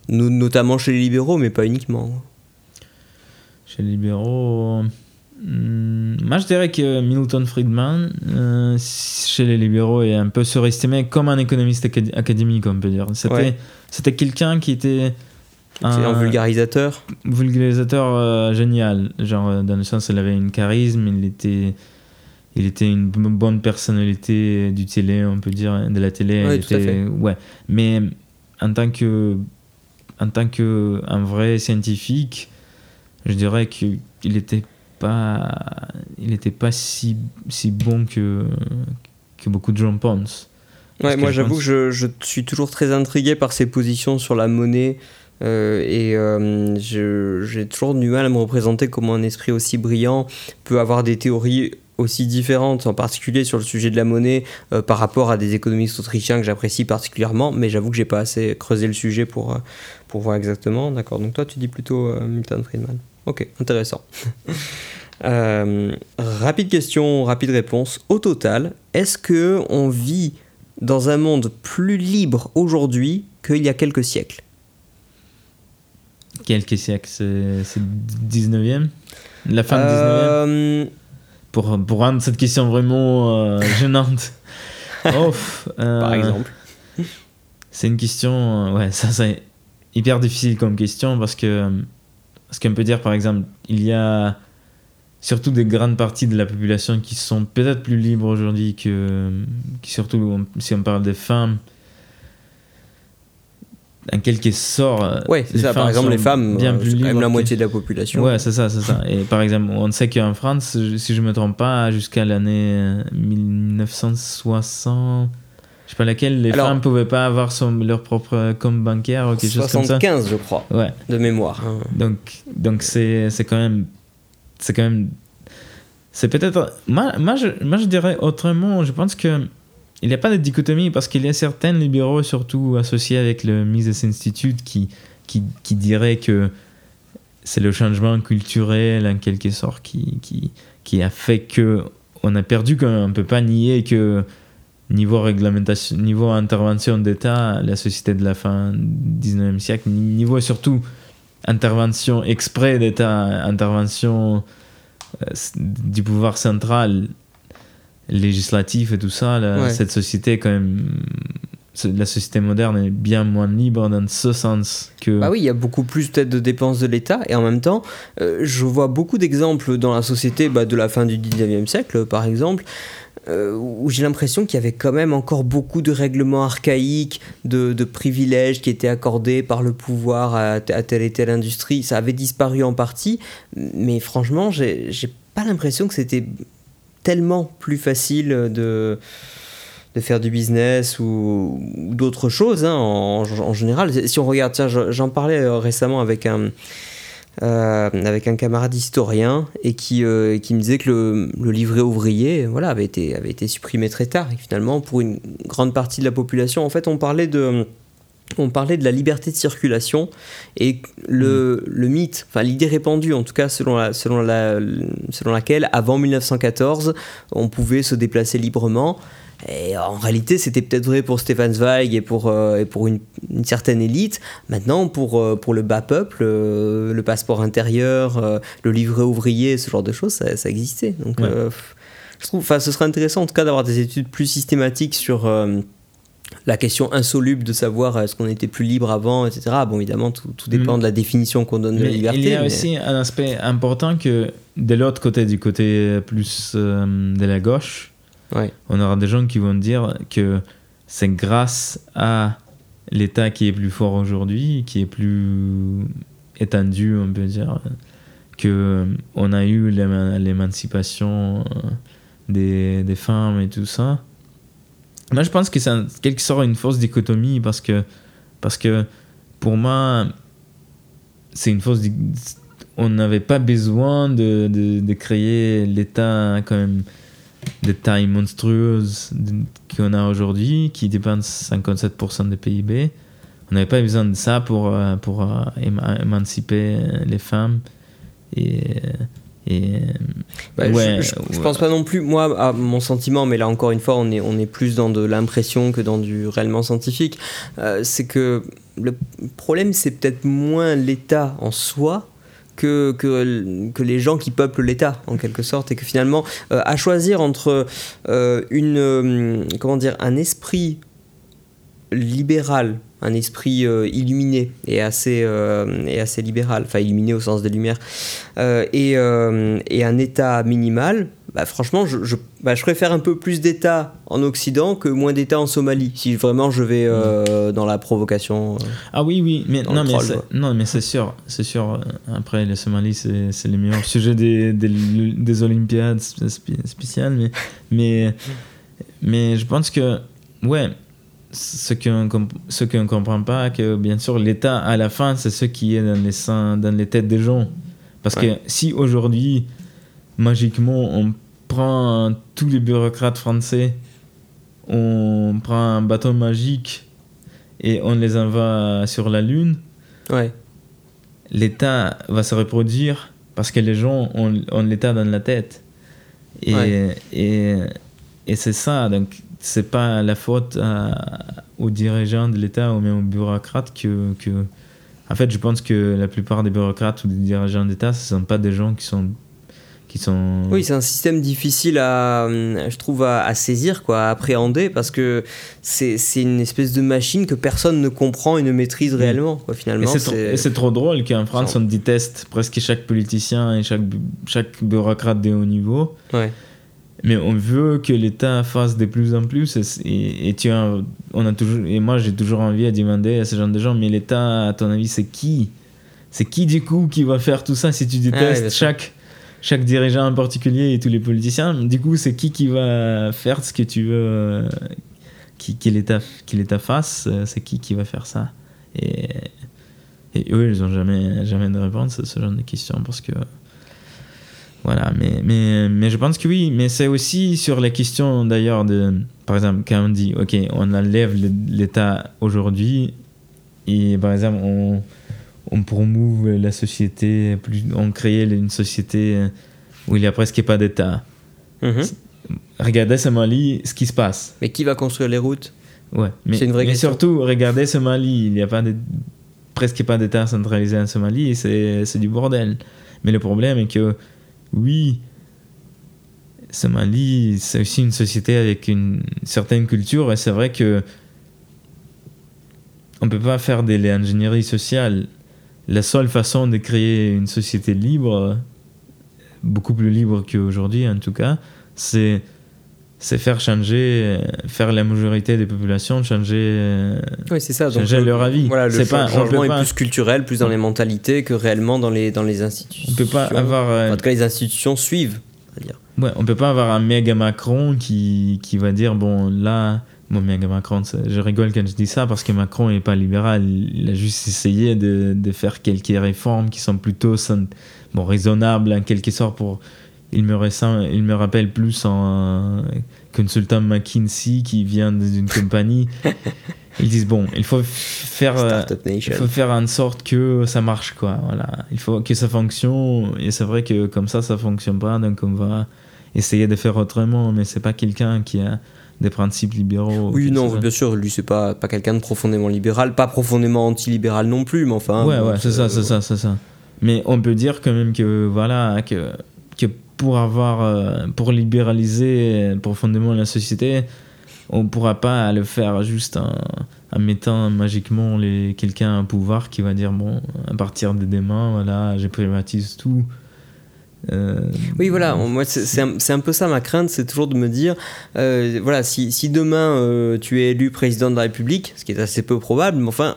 notamment chez les libéraux, mais pas uniquement chez les libéraux. Hmm, moi, je dirais que Milton Friedman, euh, chez les libéraux, est un peu surestimé comme un économiste académique, on peut dire. C'était, c'était quelqu'un qui était. un, vulgarisateur Vulgarisateur euh, génial. Genre, euh, dans le sens, il avait une charisme, il était, il était une bonne personnalité du télé, on peut dire, de la télé. Ouais, tout à fait. ouais. Mais en tant que, en tant que un vrai scientifique, je dirais qu'il n'était pas, il était pas si, si bon que, que beaucoup de gens pensent. Ouais, moi j'avoue que je, je, suis toujours très intrigué par ses positions sur la monnaie. Euh, et euh, j'ai toujours du mal à me représenter comment un esprit aussi brillant peut avoir des théories aussi différentes, en particulier sur le sujet de la monnaie, euh, par rapport à des économistes autrichiens que j'apprécie particulièrement, mais j'avoue que j'ai pas assez creusé le sujet pour, pour voir exactement. D'accord, donc toi tu dis plutôt Milton Friedman. Ok, intéressant. Euh, rapide question, rapide réponse. Au total, est-ce que on vit dans un monde plus libre aujourd'hui qu'il y a quelques siècles? Quelques siècles, c'est 19e La fin du 19e euh, pour, pour rendre cette question vraiment euh, gênante. Par exemple. C'est une question, ouais, ça c'est hyper difficile comme question parce que ce qu'on peut dire, par exemple, il y a surtout des grandes parties de la population qui sont peut-être plus libres aujourd'hui que, surtout si on parle des femmes, en quelque sorte. Oui, c'est ça. Par exemple, les femmes, bien euh, plus quand même la moitié de la population. Ouais, c'est ça, c'est ça. Et par exemple, on sait qu'en France, si je me trompe pas, jusqu'à l'année 1960 je sais pas laquelle, les femmes ne pouvaient pas avoir son, leur propre compte bancaire ou quelque chose comme ça. 75, je crois, ouais. de mémoire. Hein. Donc, donc c'est, c'est quand même. C'est quand même. C'est peut-être. Moi, moi, je, moi, je dirais autrement, je pense que. Il n'y a pas de dichotomie parce qu'il y a certains libéraux, surtout associés avec le Mises Institute, qui, qui, qui diraient que c'est le changement culturel en quelque sorte qui, qui, qui a fait que on a perdu, qu'on ne peut pas nier que niveau réglementation, niveau intervention d'État, la société de la fin du 19e siècle, niveau surtout intervention exprès d'État, intervention euh, du pouvoir central, législatif et tout ça, cette société quand même la société moderne est bien moins libre dans ce sens que... Bah oui, il y a beaucoup plus peut-être de dépenses de l'État, et en même temps, euh, je vois beaucoup d'exemples dans la société bah, de la fin du 19e siècle, par exemple, euh, où j'ai l'impression qu'il y avait quand même encore beaucoup de règlements archaïques, de, privilèges qui étaient accordés par le pouvoir à, telle et telle industrie. Ça avait disparu en partie, mais franchement, j'ai pas l'impression que c'était tellement plus facile de faire du business ou, d'autres choses hein, en, général. Si on regarde, tiens, j'en parlais euh, récemment avec un, euh, avec un camarade historien et qui, euh, qui me disait que le, livret ouvrier voilà, avait, été, avait été supprimé très tard et finalement pour une grande partie de la population, en fait on parlait de... On parlait de la liberté de circulation et le, mm. le mythe, enfin l'idée répandue en tout cas selon, la, selon, la, selon laquelle avant 1914 on pouvait se déplacer librement et en réalité, c'était peut-être vrai pour Stéphane Zweig et pour, euh, et pour une, certaine élite. Maintenant, pour, euh, pour le bas peuple, euh, le passeport intérieur, le livret ouvrier, ce genre de choses, ça, ça existait. Donc, je trouve, ce serait intéressant en tout cas d'avoir des études plus systématiques sur la question insoluble de savoir est-ce qu'on était plus libre avant, etc. Bon, évidemment, tout, tout dépend mm. de la définition qu'on donne de la liberté. Il y a aussi un aspect important que de l'autre côté, du côté plus de la gauche, on aura des gens qui vont dire que c'est grâce à l'État qui est plus fort aujourd'hui, qui est plus étendu, on peut dire, que on a eu l'émancipation des, des, femmes et tout ça. Moi, je pense que c'est quelque sorte une fausse dichotomie parce que, parce que pour moi, c'est une fausse on n'avait pas besoin de, de, créer l'État quand même de taille monstrueuse qu'on a aujourd'hui, qui dépense 57% des PIB. On n'avait pas besoin de ça pour, euh, pour euh, émanciper les femmes. Et, et bah, ouais, je, pense pas non plus, moi, à mon sentiment, mais là encore une fois, on est, on est plus dans de l'impression que dans du réellement scientifique. Euh, c'est que le problème, c'est peut-être moins l'État en soi, que, que, les gens qui peuplent l'État, en quelque sorte, et que finalement, euh, à choisir entre euh, une, euh, comment dire, un esprit libéral, un esprit illuminé et assez, et assez libéral, enfin illuminé au sens des lumières, et, et un État minimal, bah, franchement, je, je, bah, je, préfère un peu plus d'États en Occident que moins d'États en Somalie, si vraiment je vais euh, dans la provocation. Euh, ah oui, oui, mais non, mais non, mais c'est sûr, c'est sûr. Euh, après, la Somalie, c'est le meilleur sujet des, des, des Olympiades spéciales, mais, mais, mais je pense que, ouais, ce qu'on ce qu'on comprend pas, que bien sûr, l'État, à la fin, c'est ce qui est dans les, dans les têtes des gens. Parce que si aujourd'hui, magiquement, on prend tous les bureaucrates français, on prend un bateau magique et on les envoie sur la Lune, ouais. l'État va se reproduire parce que les gens ont, ont l'État dans la tête. Et, et, et c'est ça, donc c'est pas la faute aux dirigeants de l'État ou même aux bureaucrates que, que. En fait, je pense que la plupart des bureaucrates ou des dirigeants d'État, ce ne sont pas des gens qui sont sont... Oui, c'est un système difficile à, je trouve, à, saisir, quoi, à appréhender, parce que c'est une espèce de machine que personne ne comprend et ne maîtrise réellement, quoi, finalement. Et c'est trop, drôle qu'en France, on déteste presque chaque politicien et chaque, chaque bureaucrate de haut niveau. Ouais. Mais on veut que l'État fasse de plus en plus. Et, et tu as, on a toujours, et moi, j'ai toujours envie à demander à ce genre de gens, mais l'État, à ton avis, c'est qui? C'est qui, du coup, qui va faire tout ça si tu détestes chaque chaque dirigeant en particulier et tous les politiciens. Du coup, c'est qui qui va faire ce que tu veux euh, qu'il l'État qu fasse euh, C'est qui qui va faire ça et, et eux, ils n'ont jamais, jamais de réponse à ce genre de questions parce que. Voilà, mais, mais, mais je pense que oui, mais c'est aussi sur les questions d'ailleurs de. Par exemple, quand on dit, OK, on enlève l'État aujourd'hui et par exemple, on on promouve la société, on crée une société où il n'y a presque pas d'État. Mhm. Regardez ce Mali, ce qui se passe. Mais qui va construire les routes? Ouais, mais, une vraie mais surtout, regardez ce Mali, il n'y a pas de, presque pas d'État centralisé en Somalie, c'est du bordel. Mais le problème est que, oui, Somalie, c'est aussi une société avec une certaine culture, et c'est vrai que on peut pas faire de l'ingénierie sociale la seule façon de créer une société libre, beaucoup plus libre qu'aujourd'hui en tout cas, c'est c'est faire changer, faire la majorité des populations changer, oui, c'est ça. changer leur avis. Voilà, le pas, changement est plus culturel, plus dans les mentalités que réellement dans les, dans les institutions. On peut pas avoir. en tout cas, les institutions suivent. Ouais, on peut pas avoir un méga Macron qui, qui va dire bon là Bon, Macron, je rigole quand je dis ça parce que Macron n'est pas libéral. Il a juste essayé de, de, faire quelques réformes qui sont plutôt bon, raisonnables en quelque sorte pour. Il me, il me rappelle plus en consultant McKinsey qui vient d'une compagnie. Ils disent bon, il faut faire, il faut faire en sorte que ça marche quoi. Voilà, il faut que ça fonctionne et c'est vrai que comme ça ça fonctionne pas donc on va essayer de faire autrement. Mais c'est pas quelqu'un qui a des principes libéraux. Oui, non, bien sûr, lui, c'est pas, pas quelqu'un de profondément libéral, pas profondément anti-libéral non plus, mais enfin. Ouais, ouais, c'est ça, c'est ça, c'est ça. Mais on peut dire quand même que, voilà, que, que pour avoir, euh, pour libéraliser profondément la société, on pourra pas le faire juste en, en mettant magiquement les, quelqu'un à pouvoir qui va dire, bon, à partir de demain, voilà, je privatise tout. Euh, oui, voilà, moi c'est un, peu ça ma crainte, c'est toujours de me dire, euh, voilà, si, si demain euh, tu es élu président de la République, ce qui est assez peu probable, mais enfin,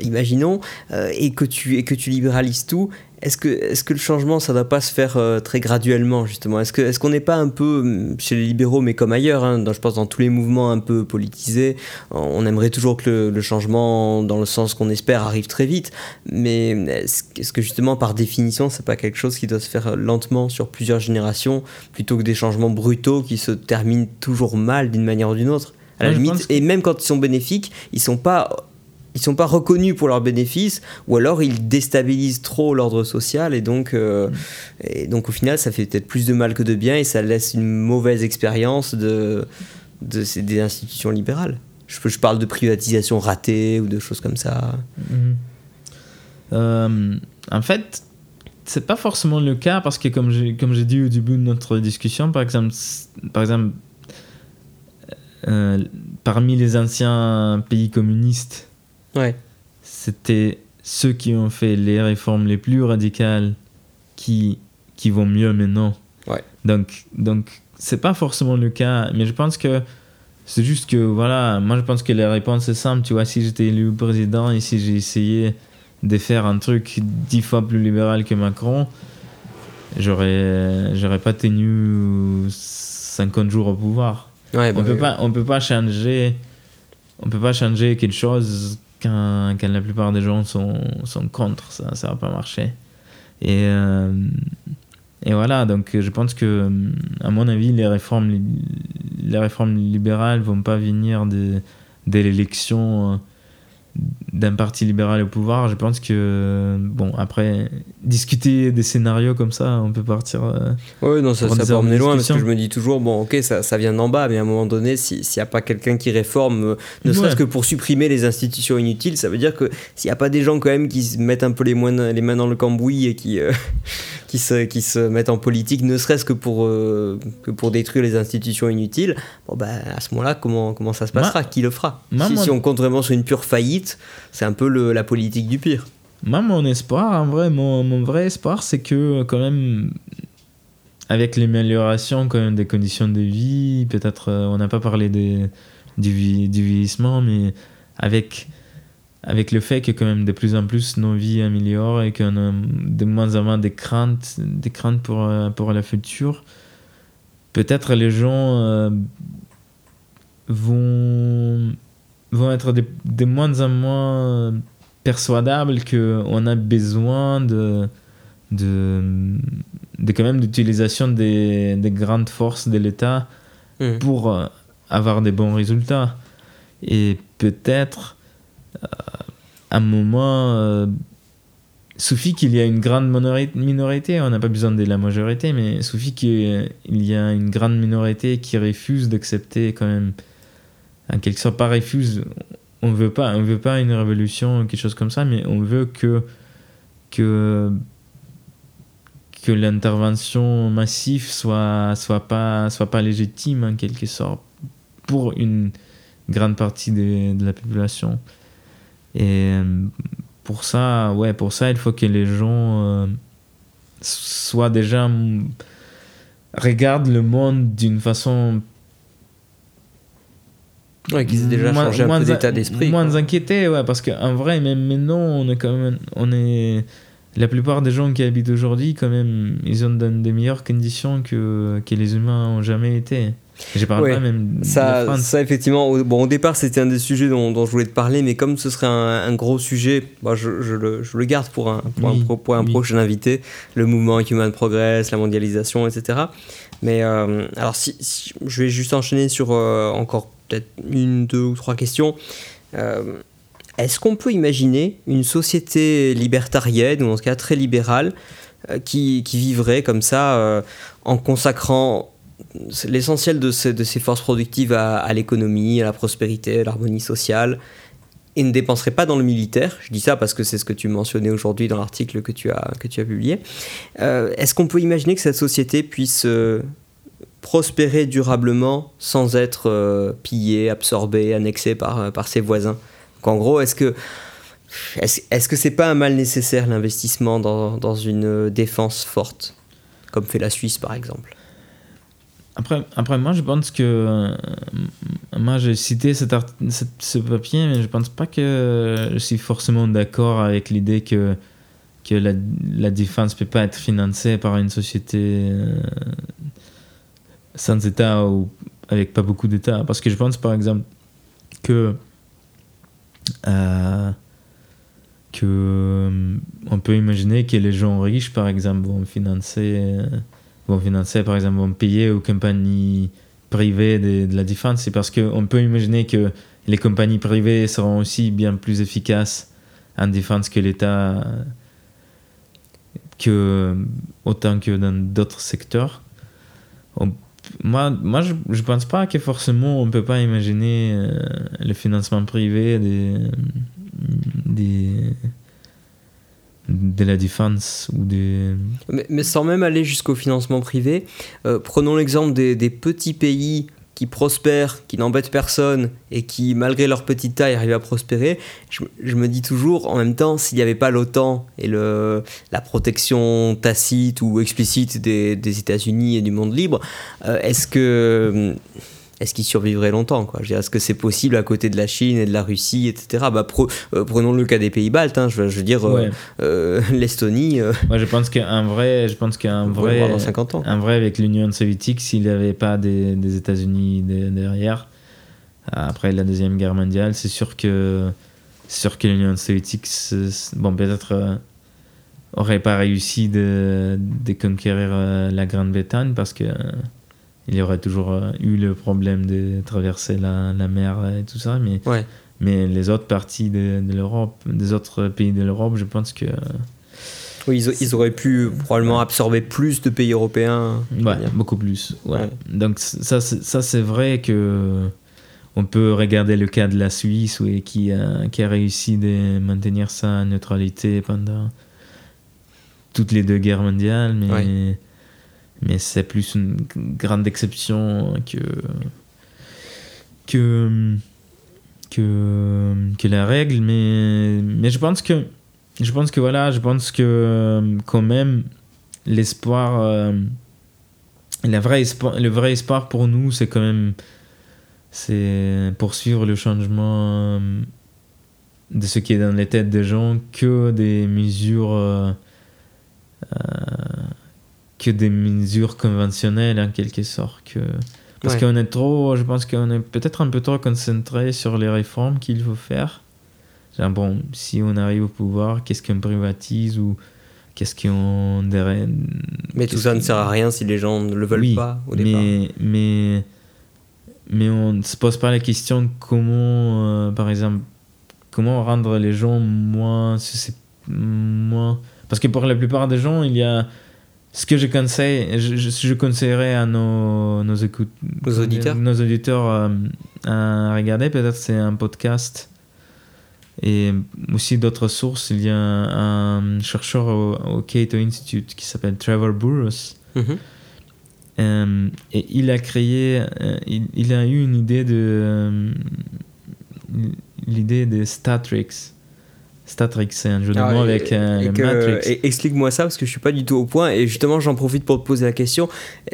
imaginons, et, que tu, et que tu libéralises tout, est-ce que, est que le changement, ça ne doit pas se faire euh, très graduellement, justement? Est-ce qu'on est qu'on n'est pas un peu, hum, chez les libéraux, mais comme ailleurs, hein, dans, je pense dans tous les mouvements un peu politisés, on aimerait toujours que le, changement, dans le sens qu'on espère, arrive très vite, mais est-ce que justement, par définition, c'est pas quelque chose qui doit se faire lentement sur plusieurs générations, plutôt que des changements brutaux qui se terminent toujours mal d'une manière ou d'une autre? À la limite, et même quand ils sont bénéfiques, ils sont pas ils sont pas reconnus pour leurs bénéfices ou alors ils déstabilisent trop l'ordre social et donc, euh, et donc au final ça fait peut-être plus de mal que de bien et ça laisse une mauvaise expérience de, de, des institutions libérales. Je, je, parle de privatisation ratée ou de choses comme ça. Mhm. Euh, en fait, c'est pas forcément le cas parce que comme j'ai comme j'ai dit au début de notre discussion, par exemple, par exemple, euh, parmi les anciens pays communistes, c'était ceux qui ont fait les réformes les plus radicales qui, qui vont mieux maintenant. Ouais. Donc, donc c'est pas forcément le cas, mais je pense que c'est juste que, voilà, moi je pense que la réponse est simple, tu vois, si j'étais élu président et si j'ai essayé de faire un truc dix fois plus libéral que Macron, j'aurais, j'aurais pas tenu 50 jours au pouvoir. Ouais, on, bah peut pas, on peut pas changer on peut pas changer quelque chose quand, la plupart des gens sont, contre, ça ça va pas marcher. Et, euh, et voilà, donc je pense que, à mon avis, les réformes, les réformes libérales vont pas venir de, de l'élection d'un parti libéral au pouvoir, je pense que, bon, après, discuter des scénarios comme ça, on peut partir. Euh, oui, non, ça, ça peut emmener loin, parce que je me dis toujours, bon, ok, ça, ça vient d'en bas, mais à un moment donné, s'il n'y a pas quelqu'un qui réforme, euh, ne serait-ce que pour supprimer les institutions inutiles, ça veut dire que s'il n'y a pas des gens quand même qui se mettent un peu les, les mains dans le cambouis et qui, euh, qui, se, qui se mettent en politique, ne serait-ce que pour, que pour détruire les institutions inutiles, bon, ben, à ce moment-là, comment, comment ça se passera? Qui le fera? si, si on compte vraiment sur une pure faillite, c'est un peu le, la politique du pire. Moi, mon espoir, en vrai, mon, mon vrai espoir, c'est que quand même, avec l'amélioration quand même des conditions de vie, peut-être, euh, on n'a pas parlé des, du, du, vieillissement, mais avec, avec le fait que quand même de plus en plus nos vies améliorent et qu'on a de moins en moins des craintes, des craintes pour, euh, pour la future, peut-être les gens euh, vont vont être de, moins en moins persuadables qu'on a besoin de, de, de quand même d'utilisation des, des, grandes forces de l'État mmh. pour euh, avoir des bons résultats. Et peut-être, à un moment, euh, suffit qu'il y ait une grande minorité, on n'a pas besoin de la majorité, mais suffit qu'il y ait une grande minorité qui refuse d'accepter quand même en quelque sorte pas refuse on veut pas on veut pas une révolution quelque chose comme ça mais on veut que que que l'intervention massive soit soit pas soit pas légitime en quelque sorte pour une grande partie de, de la population et pour ça ouais pour ça il faut que les gens euh, soient déjà regardent le monde d'une façon Ouais, qu'ils aient déjà changé un peu d'état d'esprit. Moins inquiétés, ouais, parce qu'en vrai, même maintenant, on est quand même. On est, la plupart des gens qui habitent aujourd'hui, quand même, ils ont dans des meilleures conditions que, que les humains ont jamais été. J'ai parlé pas même ça, ça, effectivement, au, bon, au départ, c'était un des sujets dont, dont, je voulais te parler, mais comme ce serait un, gros sujet, bah, je, je, le, je, le, garde pour un, pour un, pour un prochain invité, le mouvement Human Progress, la mondialisation, etc. Mais euh, alors, si, je vais juste enchaîner sur euh, encore peut-être une, deux ou trois questions. Euh, est-ce qu'on peut imaginer une société libertarienne, ou en tout cas très libérale, qui, qui, vivrait comme ça en consacrant l'essentiel de, ces forces productives à, l'économie, à la prospérité, à l'harmonie sociale, et ne dépenserait pas dans le militaire. Je dis ça parce que c'est ce que tu mentionnais aujourd'hui dans l'article que, tu as, que tu as publié. Est-ce qu'on peut imaginer que cette société puisse prospérer durablement sans être euh, pillé, absorbé, annexé par, euh, par ses voisins? En gros, est-ce que est-ce, est-ce que c'est pas un mal nécessaire l'investissement dans, dans, une défense forte, comme fait la Suisse par exemple? Après, après, moi, je pense que. Euh, moi, j'ai cité cet ce papier, mais je pense pas que je suis forcément d'accord avec l'idée que que la, la défense peut pas être financée par une société euh, sans État ou avec pas beaucoup d'État. Parce que je pense, par exemple, que, euh, que on peut imaginer que les gens riches, par exemple, vont financer, vont financer par exemple, vont payer aux compagnies privées de, la défense. C'est parce qu'on peut imaginer que les compagnies privées seront aussi bien plus efficaces en défense que l'État que autant que dans d'autres secteurs. moi, moi je ne pense pas que forcément on ne peut pas imaginer euh, le financement privé des, de la défense ou des... Mais, sans même aller jusqu'au financement privé, euh, prenons l'exemple des, petits pays qui prospèrent, qui n'embêtent personne et qui, malgré leur petite taille, arrivent à prospérer, je, me dis toujours, en même temps, s'il n'y avait pas l'OTAN et le, la protection tacite ou explicite des, des États-Unis et du monde libre, euh, est-ce que est-ce qu'il survivrait longtemps quoi? Est-ce que c'est possible à côté de la Chine et de la Russie, etc. Bah, euh, prenons le cas des pays baltes. Hein, je, veux dire, euh, euh, l'Estonie. Moi, je pense qu'un vrai, je pense qu'un vrai, dans 50 ans. un vrai avec l'Union soviétique, s'il n'y avait pas des, des États-Unis derrière, après la deuxième guerre mondiale, c'est sûr que, sûr que l'Union soviétique, bon, peut-être aurait pas réussi de, de conquérir la Grande-Bretagne parce que il y aurait toujours euh, eu le problème de traverser la, la mer et tout ça. Mais, mais les autres parties de, de l'Europe, des autres pays de l'Europe, je pense que. Oui, ils, ils auraient pu probablement absorber plus de pays européens. Ouais, beaucoup plus. Ouais. Donc ça, ça c'est vrai que on peut regarder le cas de la Suisse oui, qui, a, qui a réussi de maintenir sa neutralité pendant toutes les deux guerres mondiales, mais mais c'est plus une grande exception que que que, la règle. Mais mais je pense que je pense que voilà je pense que quand même l'espoir euh, la espoir, le vrai espoir pour nous c'est quand même c'est poursuivre le changement euh, de ce qui est dans les têtes des gens que des mesures euh, que des mesures conventionnelles en quelque sorte. Que... Parce qu'on est trop, je pense qu'on est peut-être un peu trop concentré sur les réformes qu'il faut faire. Genre, bon, si on arrive au pouvoir, qu'est-ce qu'on privatise ou qu'est-ce qu'on Mais tout ça ne sert à rien si les gens ne le veulent pas au départ. Mais, mais, mais on ne se pose pas la question comment, euh, par exemple, comment rendre les gens moins, moins. Parce que pour la plupart des gens, il y a ce que je conseille, je, je, conseillerais à nos, auditeurs, nos auditeurs euh, à regarder, peut-être c'est un podcast et aussi d'autres sources. Il y a un chercheur au, Cato Institute qui s'appelle Trevor Burrus. Mhm. Euh, et il a créé, euh, il, il, a eu une idée de l'idée des Statrix. Statrix, c'est un jeu de ah mots avec euh, Matrix. Explique-moi ça parce que je suis pas du tout au point et justement j'en profite pour te poser la question.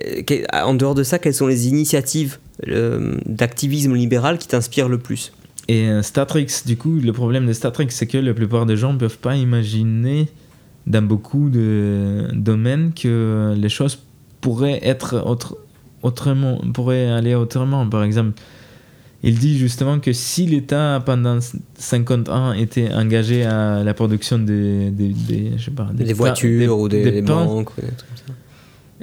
Euh, en dehors de ça, quelles sont les initiatives euh, d'activisme libéral qui t'inspirent le plus? Et Statrix, du coup, le problème de Statrix, c'est que la plupart des gens ne peuvent pas imaginer dans beaucoup de domaines que les choses pourraient être autre, autrement, pourraient aller autrement. Par exemple, il dit justement que si l'État, pendant 50 ans, était engagé à la production des, des, je sais pas, des, voitures ou des, banques, ou des trucs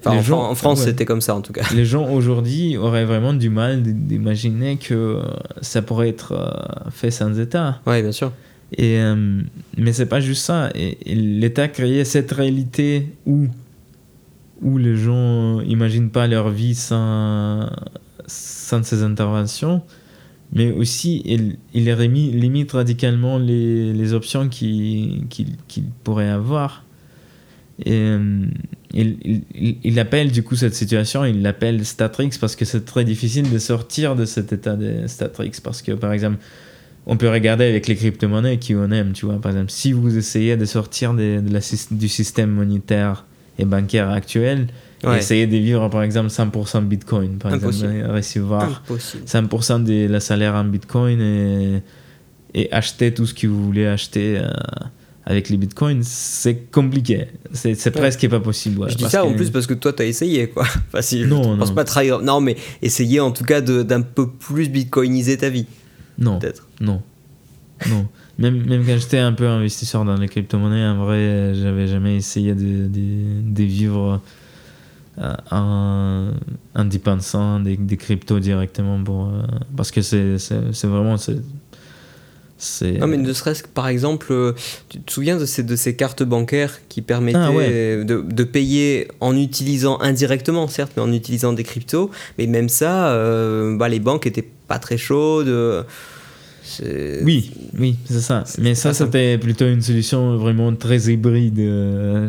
comme ça. en, France, c'était comme ça en tout cas. Les gens aujourd'hui auraient vraiment du mal d'imaginer que ça pourrait être euh, fait sans État. Oui, bien sûr. Et, euh, mais c'est pas juste ça. Et, L'État créait cette réalité où, où les gens n'imaginent pas leur vie sans, sans ces interventions mais aussi il, il limite radicalement les, les options qu'il pourrait avoir. Euh, il, il, il, appelle du coup cette situation, il l'appelle Statrix parce que c'est très difficile de sortir de cet état de Statrix. Parce que par exemple, on peut regarder avec les crypto-monnaies qui on aime, tu vois. Par exemple, si vous essayez de sortir de la, du système monétaire et bancaire actuel, Essayer de vivre, par exemple, 100% Bitcoin, par exemple, recevoir 100% de la salaire en Bitcoin et, et, acheter tout ce que vous voulez acheter euh, avec les bitcoins, c'est compliqué. C'est presque pas possible. je dis ça en plus parce que toi, tu as essayé, quoi. Enfin, non, je pense pas. Non, mais essayer en tout cas d'un peu plus bitcoiniser ta vie. Non. Peut-être. Non. Non. Même, même quand j'étais un peu investisseur dans les crypto-monnaies, en vrai, j'avais jamais essayé de, de, vivre en, en dépensant des, des cryptos directement pour, euh, parce que c'est vraiment non, mais ne serait-ce que par exemple, euh, tu te souviens de ces, de ces cartes bancaires qui permettaient ah, de, de, payer en utilisant indirectement, certes, mais en utilisant des cryptos. Mais même ça, euh, bah, les banques étaient pas très chaudes. Euh, oui, oui, c'est ça. Mais ça, c'était plutôt une solution vraiment très hybride.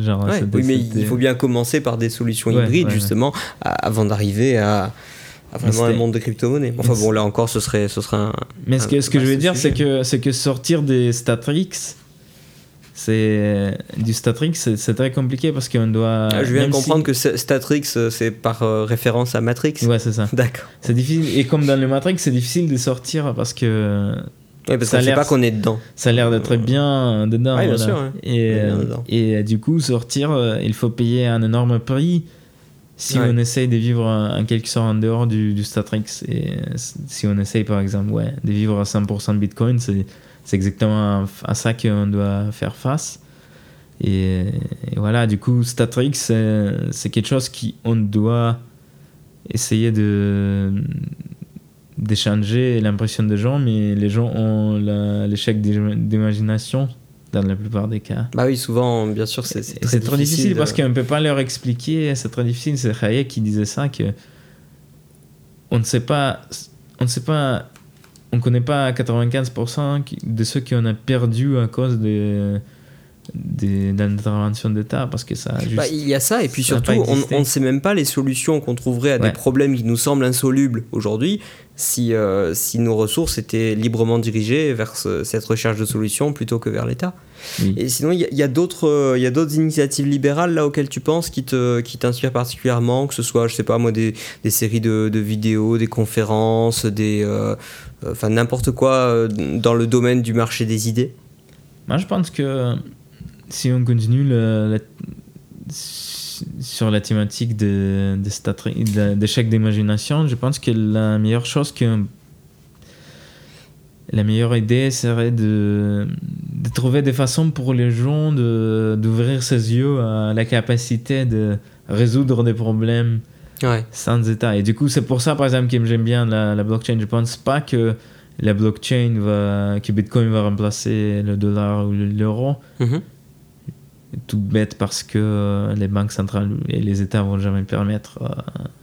genre, oui, mais il faut bien commencer par des solutions hybrides, justement, avant d'arriver à vraiment un monde de crypto-monnaie. Enfin bon, là encore, ce serait, ce serait un. Mais ce que, ce que je veux dire, c'est que, c'est que sortir des Statrix, c'est du Statrix, c'est très compliqué parce qu'on doit. Ah, je viens de comprendre que Statrix, euh, c'est par euh, référence à Matrix. Ouais, c'est ça. D'accord. C'est difficile. Et comme dans le Matrix, c'est difficile de sortir parce que. Ouais, parce qu'on sait pas qu'on est dedans. Ça a l'air d'être bien dedans. Ouais, bien sûr. Hein. Et, et du coup, sortir, euh, il faut payer un énorme prix si on essaye de vivre en quelque sorte en dehors du, du Statrix, et si on essaye par exemple ouais, de vivre à 100% de Bitcoin, c'est exactement à ça qu'on doit faire face. Et, voilà, du coup, Statrix, c'est quelque chose qu'on doit essayer de d'échanger l'impression des gens, mais les gens ont l'échec d'imagination dans la plupart des cas. Bah oui, souvent, bien sûr, c'est très, difficile, très difficile parce qu'on ne peut pas leur expliquer, c'est très difficile. C'est Hayek qui disait ça, que on ne sait pas, on ne sait pas, on connaît pas 95% de ceux qu'on a perdu à cause de d'intervention d'État parce que ça bah, il y a ça et puis surtout on, ne sait même pas les solutions qu'on trouverait à des problèmes qui nous semblent insolubles aujourd'hui si, euh, si nos ressources étaient librement dirigées vers cette recherche de solutions plutôt que vers l'État. Et sinon, il y, a, d'autres euh, il y a d'autres initiatives libérales là auxquelles tu penses qui te qui t'inspirent particulièrement, que ce soit, je sais pas moi, des, des séries de, de, vidéos, des conférences, des euh, enfin n'importe quoi dans le domaine du marché des idées? Moi, je pense que si on continue le, sur la thématique de, d'échec d'imagination, je pense que la meilleure chose que la meilleure idée serait de, de trouver des façons pour les gens de, d'ouvrir ses yeux à la capacité de résoudre des problèmes sans état. Et du coup, c'est pour ça, par exemple, que j'aime bien la, blockchain. Je pense pas que la blockchain va, que Bitcoin va remplacer le dollar ou l'euro. Mm-hmm tout bête parce que euh, les banques centrales et les États vont jamais permettre euh,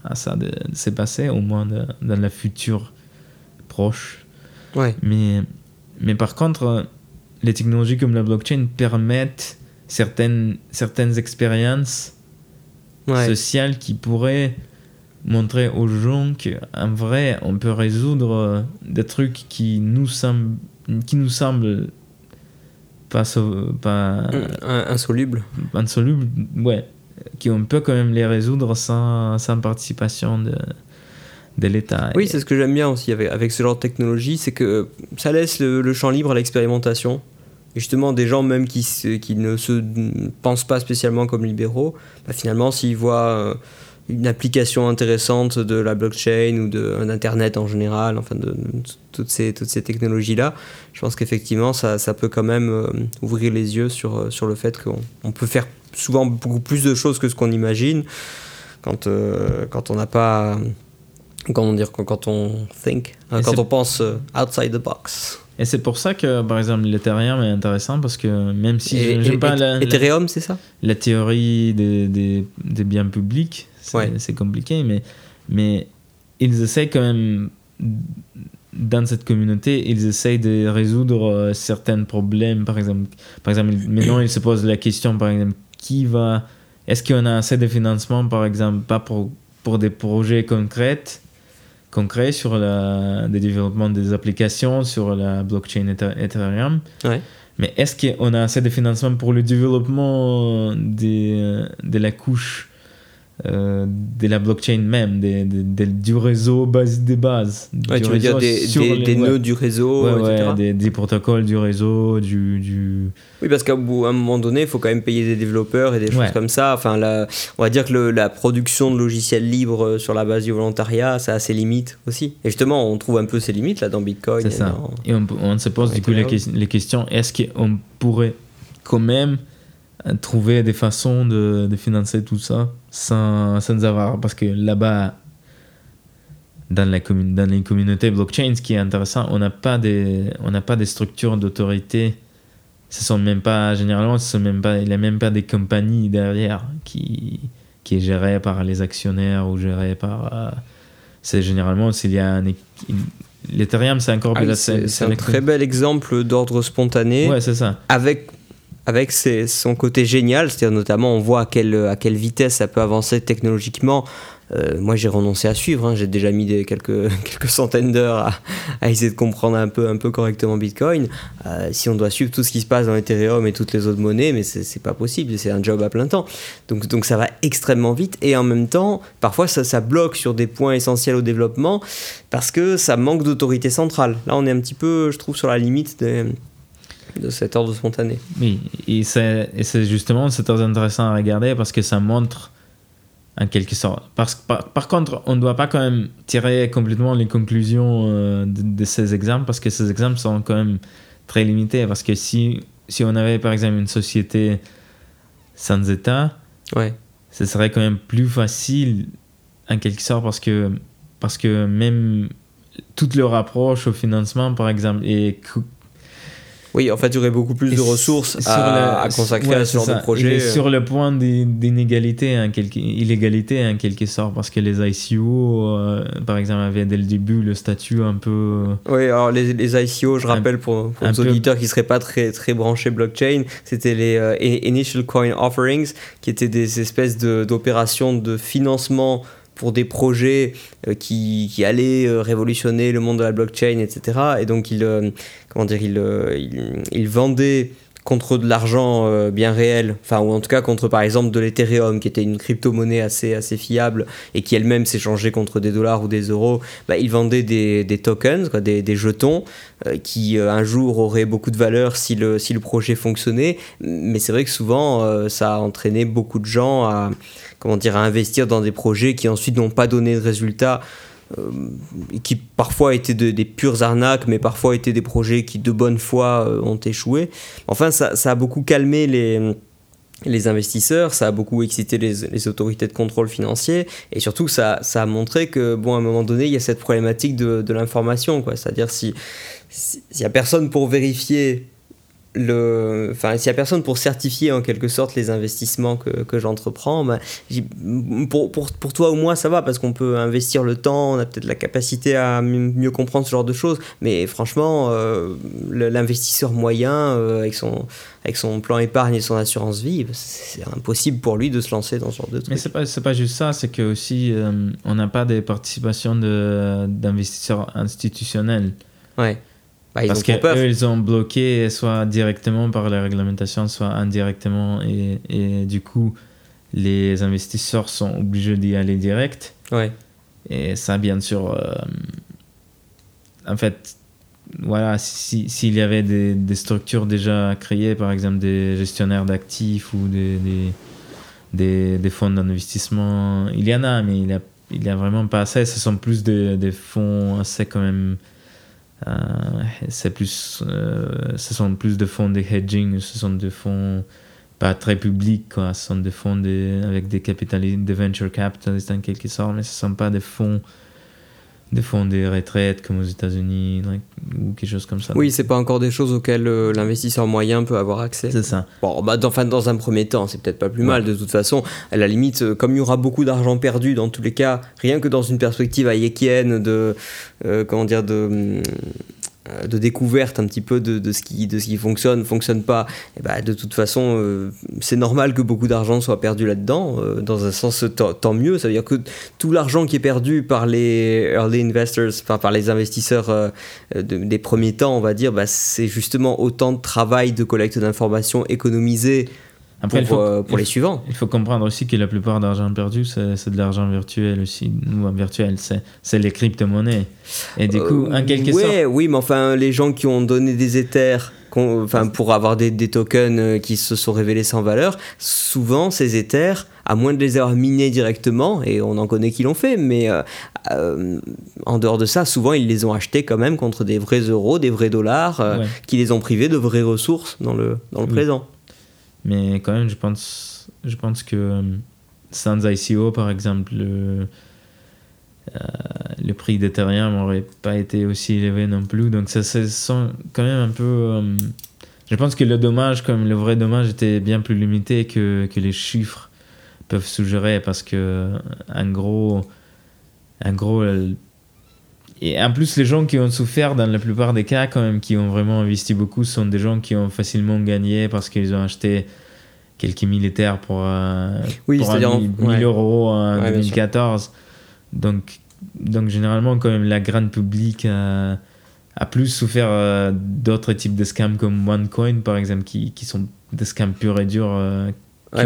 à ça de, se passer, au moins dans la future proche. Ouais. Mais, mais par contre, les technologies comme la blockchain permettent certaines, certaines expériences sociales qui pourraient montrer aux gens qu'en vrai, on peut résoudre des trucs qui nous semblent, qui nous semblent pas, pas insoluble insoluble ouais qu'on peut quand même les résoudre sans, sans participation de, de l'État. Oui, c'est ce que j'aime bien aussi avec, avec ce genre de technologie, c'est que ça laisse le, champ libre à l'expérimentation. Et justement, des gens même qui, qui ne se pensent pas spécialement comme libéraux, bah finalement, s'ils voient euh, une application intéressante de la blockchain ou d'Internet en général, enfin de, toutes ces, toutes ces technologies-là, je pense qu'effectivement ça, ça, peut quand même euh, ouvrir les yeux sur, euh, sur le fait qu'on peut faire souvent beaucoup plus de choses que ce qu'on imagine quand, euh, quand on n'a pas... Comment dire Quand on think, hein, quand on pense outside the box. Et c'est pour ça que, par exemple, l'Ethereum est intéressant parce que même si j'aime pas la, Ethereum, c'est ça? La théorie des, des, des biens publics, c'est compliqué, mais, mais ils essayent quand même, dans cette communauté, ils essayent de résoudre euh, certains problèmes. Par exemple, par exemple maintenant, ils se posent la question, par exemple, qui va. Est-ce qu'on a assez de financement, par exemple, pas pour, pour des projets concrets, concrets sur le développement des applications, sur la blockchain Ethereum Mais est-ce qu'on a assez de financement pour le développement de, de la couche euh, de la blockchain même, des, du réseau base des bases. Ouais, tu veux dire des, des, nœuds du réseau, etc. des, protocoles du réseau, du... du... Oui, parce qu'à un moment donné, il faut quand même payer des développeurs et des choses comme ça. Enfin, la, on va dire que le, la production de logiciels libres sur la base du volontariat, ça a ses limites aussi. Et justement, on trouve un peu ses limites là dans Bitcoin. C'est ça. et on, on, se pose du coup les, les questions, est-ce qu'on pourrait quand même trouver des façons de, de financer tout ça sans, sans avoir. Parce que là-bas, dans, la dans les communautés blockchain, ce qui est intéressant, on n'a pas, des, on pas des structures d'autorité. Ce sont même pas, généralement, ce sont même pas, il n'y a même pas des compagnies derrière qui, qui est gérée par les actionnaires ou gérée par. Euh, c'est généralement s'il y a un. L'Ethereum, c'est encore ah, C'est un très bel exemple d'ordre spontané. Ouais, c'est ça. Avec avec son côté génial, c'est-à-dire notamment on voit à quelle, vitesse ça peut avancer technologiquement. Euh, moi j'ai renoncé à suivre, hein. j'ai déjà mis quelques, centaines d'heures à, essayer de comprendre un peu, correctement Bitcoin. Euh, si on doit suivre tout ce qui se passe dans Ethereum et toutes les autres monnaies, mais c'est pas possible, c'est un job à plein temps. Donc, donc ça va extrêmement vite et en même temps, parfois ça, ça bloque sur des points essentiels au développement parce que ça manque d'autorité centrale. Là on est un petit peu, je trouve, sur la limite des de cet ordre spontané. Oui, et c'est justement c'est très intéressant à regarder parce que ça montre en quelque sorte. Parce, par, par contre, on ne doit pas quand même tirer complètement les conclusions euh, de, ces exemples parce que ces exemples sont quand même très limités. Parce que si, si on avait par exemple une société sans État, ouais. ce serait quand même plus facile en quelque sorte parce que, parce que même toute leur approche au financement, par exemple, est oui, en fait, il y aurait beaucoup plus de ressources à, consacrer à ce genre de projet. Euh. sur le point d'inégalité, quelque, illégalité en quelque sorte, parce que les ICO, euh, par exemple, avaient dès le début le statut un peu. Oui, alors les, les ICO, je rappelle pour, pour les auditeurs qui ne seraient pas très, très branchés blockchain, c'était les euh, Initial Coin Offerings, qui étaient des espèces d'opérations de, financement pour des projets qui, qui, allaient révolutionner le monde de la blockchain, etc. Et donc, ils, comment dire, il, euh, il, vendait contre de l'argent euh, bien réel, enfin ou en tout cas contre par exemple de l'Ethereum qui était une crypto-monnaie assez, assez fiable et qui elle-même s'échangeait contre des dollars ou des euros, bah, il vendait des, des tokens, des, des, jetons euh, qui un jour auraient beaucoup de valeur si le, si le projet fonctionnait, mais c'est vrai que souvent ça a entraîné beaucoup de gens à, comment dire, à investir dans des projets qui ensuite n'ont pas donné de résultats euh, qui parfois étaient des pures arnaques, mais parfois étaient des projets qui de bonne foi euh, ont échoué. Enfin, ça, ça, a beaucoup calmé les, les investisseurs, ça a beaucoup excité les, les, autorités de contrôle financier, et surtout ça, ça a montré que, bon, à un moment donné, il y a cette problématique de, de l'information, quoi. C'est-à-dire si s'il n'y a personne pour vérifier le, enfin, s'il n'y a personne pour certifier en quelque sorte les investissements que, que j'entreprends, bah, pour, pour, pour, toi ou moi ça va parce qu'on peut investir le temps, on a peut-être la capacité à mieux comprendre ce genre de choses, mais franchement, euh, l'investisseur moyen euh, avec, son, avec son plan épargne et son assurance vie, bah, c'est impossible pour lui de se lancer dans ce genre de trucs. Mais c'est pas, pas juste ça, c'est que aussi euh, on n'a pas des participations d'investisseurs institutionnels. Ouais. Bah, Parce qu'eux, ils ont bloqué soit directement par la réglementation, soit indirectement. Et, et du coup, les investisseurs sont obligés d'y aller direct. Ouais. Et ça, bien sûr, euh, en fait, voilà, s'il si, y avait des, des, structures déjà créées, par exemple des gestionnaires d'actifs ou des, des, des, des fonds d'investissement, il y en a, mais il n'y a, il a vraiment pas assez. Ce sont plus des, fonds assez quand même c'est plus, euh, ce sont plus de fonds de hedging, ce sont des fonds pas très publics, quoi. ce sont des fonds avec des capitalistes, des venture capitalistes en quelque sorte, mais ce ne sont pas des fonds des fonds de retraite comme aux États-Unis ou quelque chose comme ça. Oui, c'est pas encore des choses auxquelles euh, l'investisseur moyen peut avoir accès. C'est ça. Bon, bah, dans, enfin, dans un premier temps, c'est peut-être pas plus mal de toute façon. À la limite, euh, comme il y aura beaucoup d'argent perdu dans tous les cas, rien que dans une perspective hayekienne de, euh, comment dire, de, de découverte un petit peu de, de, ce qui, de ce qui fonctionne, fonctionne pas, et bah, de toute façon, euh, c'est normal que beaucoup d'argent soit perdu là-dedans. Euh, dans un sens, tant mieux. Ça veut dire que tout l'argent qui est perdu par les early investors, enfin, par les investisseurs des premiers temps, on va dire, bah, c'est justement autant de travail de collecte d'informations économisé Après, pour, pour les suivants. Il faut comprendre aussi que la plupart d'argent perdu, c'est de l'argent virtuel aussi. Ou virtuel, c'est les crypto-monnaies. Et du coup, en quelque ouais, sorte. Oui, mais enfin, les gens qui ont donné des Ethers enfin, pour avoir des, des, tokens qui se sont révélés sans valeur, souvent ces Ethers, à moins de les avoir minés directement, et on en connaît qui l'ont fait, mais euh, en dehors de ça, souvent ils les ont achetés quand même contre des vrais euros, des vrais dollars, euh, qui les ont privés de vraies ressources dans le, dans le présent. Mais quand même, je pense, je pense que euh, sans ICO, par exemple, le, le prix d'Ethereum n'aurait pas été aussi élevé non plus. Donc ça se sent quand même un peu... je pense que le dommage, comme le vrai dommage, était bien plus limité que, que les chiffres peuvent suggérer parce que en gros en gros, et en plus, les gens qui ont souffert dans la plupart des cas, quand même, qui ont vraiment investi beaucoup, sont des gens qui ont facilement gagné parce qu'ils ont acheté quelques militaires pour, euh, oui, pour 1000 euros en 2014. Donc, donc, généralement, quand même, la grande public a, a plus souffert euh, d'autres types de scams comme OneCoin, par exemple, qui, qui sont des scams purs et durs. Euh,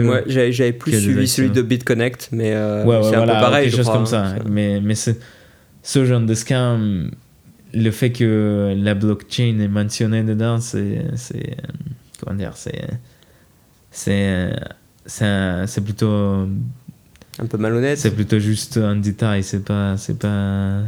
moi, j'avais plus suivi celui de BitConnect, mais euh, c'est un peu pareil. Quelque chose comme ça. Hein, mais, mais ce genre de scam, le fait que la blockchain est mentionnée dedans, c'est. Comment dire C'est. C'est plutôt. Un peu malhonnête. C'est plutôt juste un détail, c'est pas. C'est pas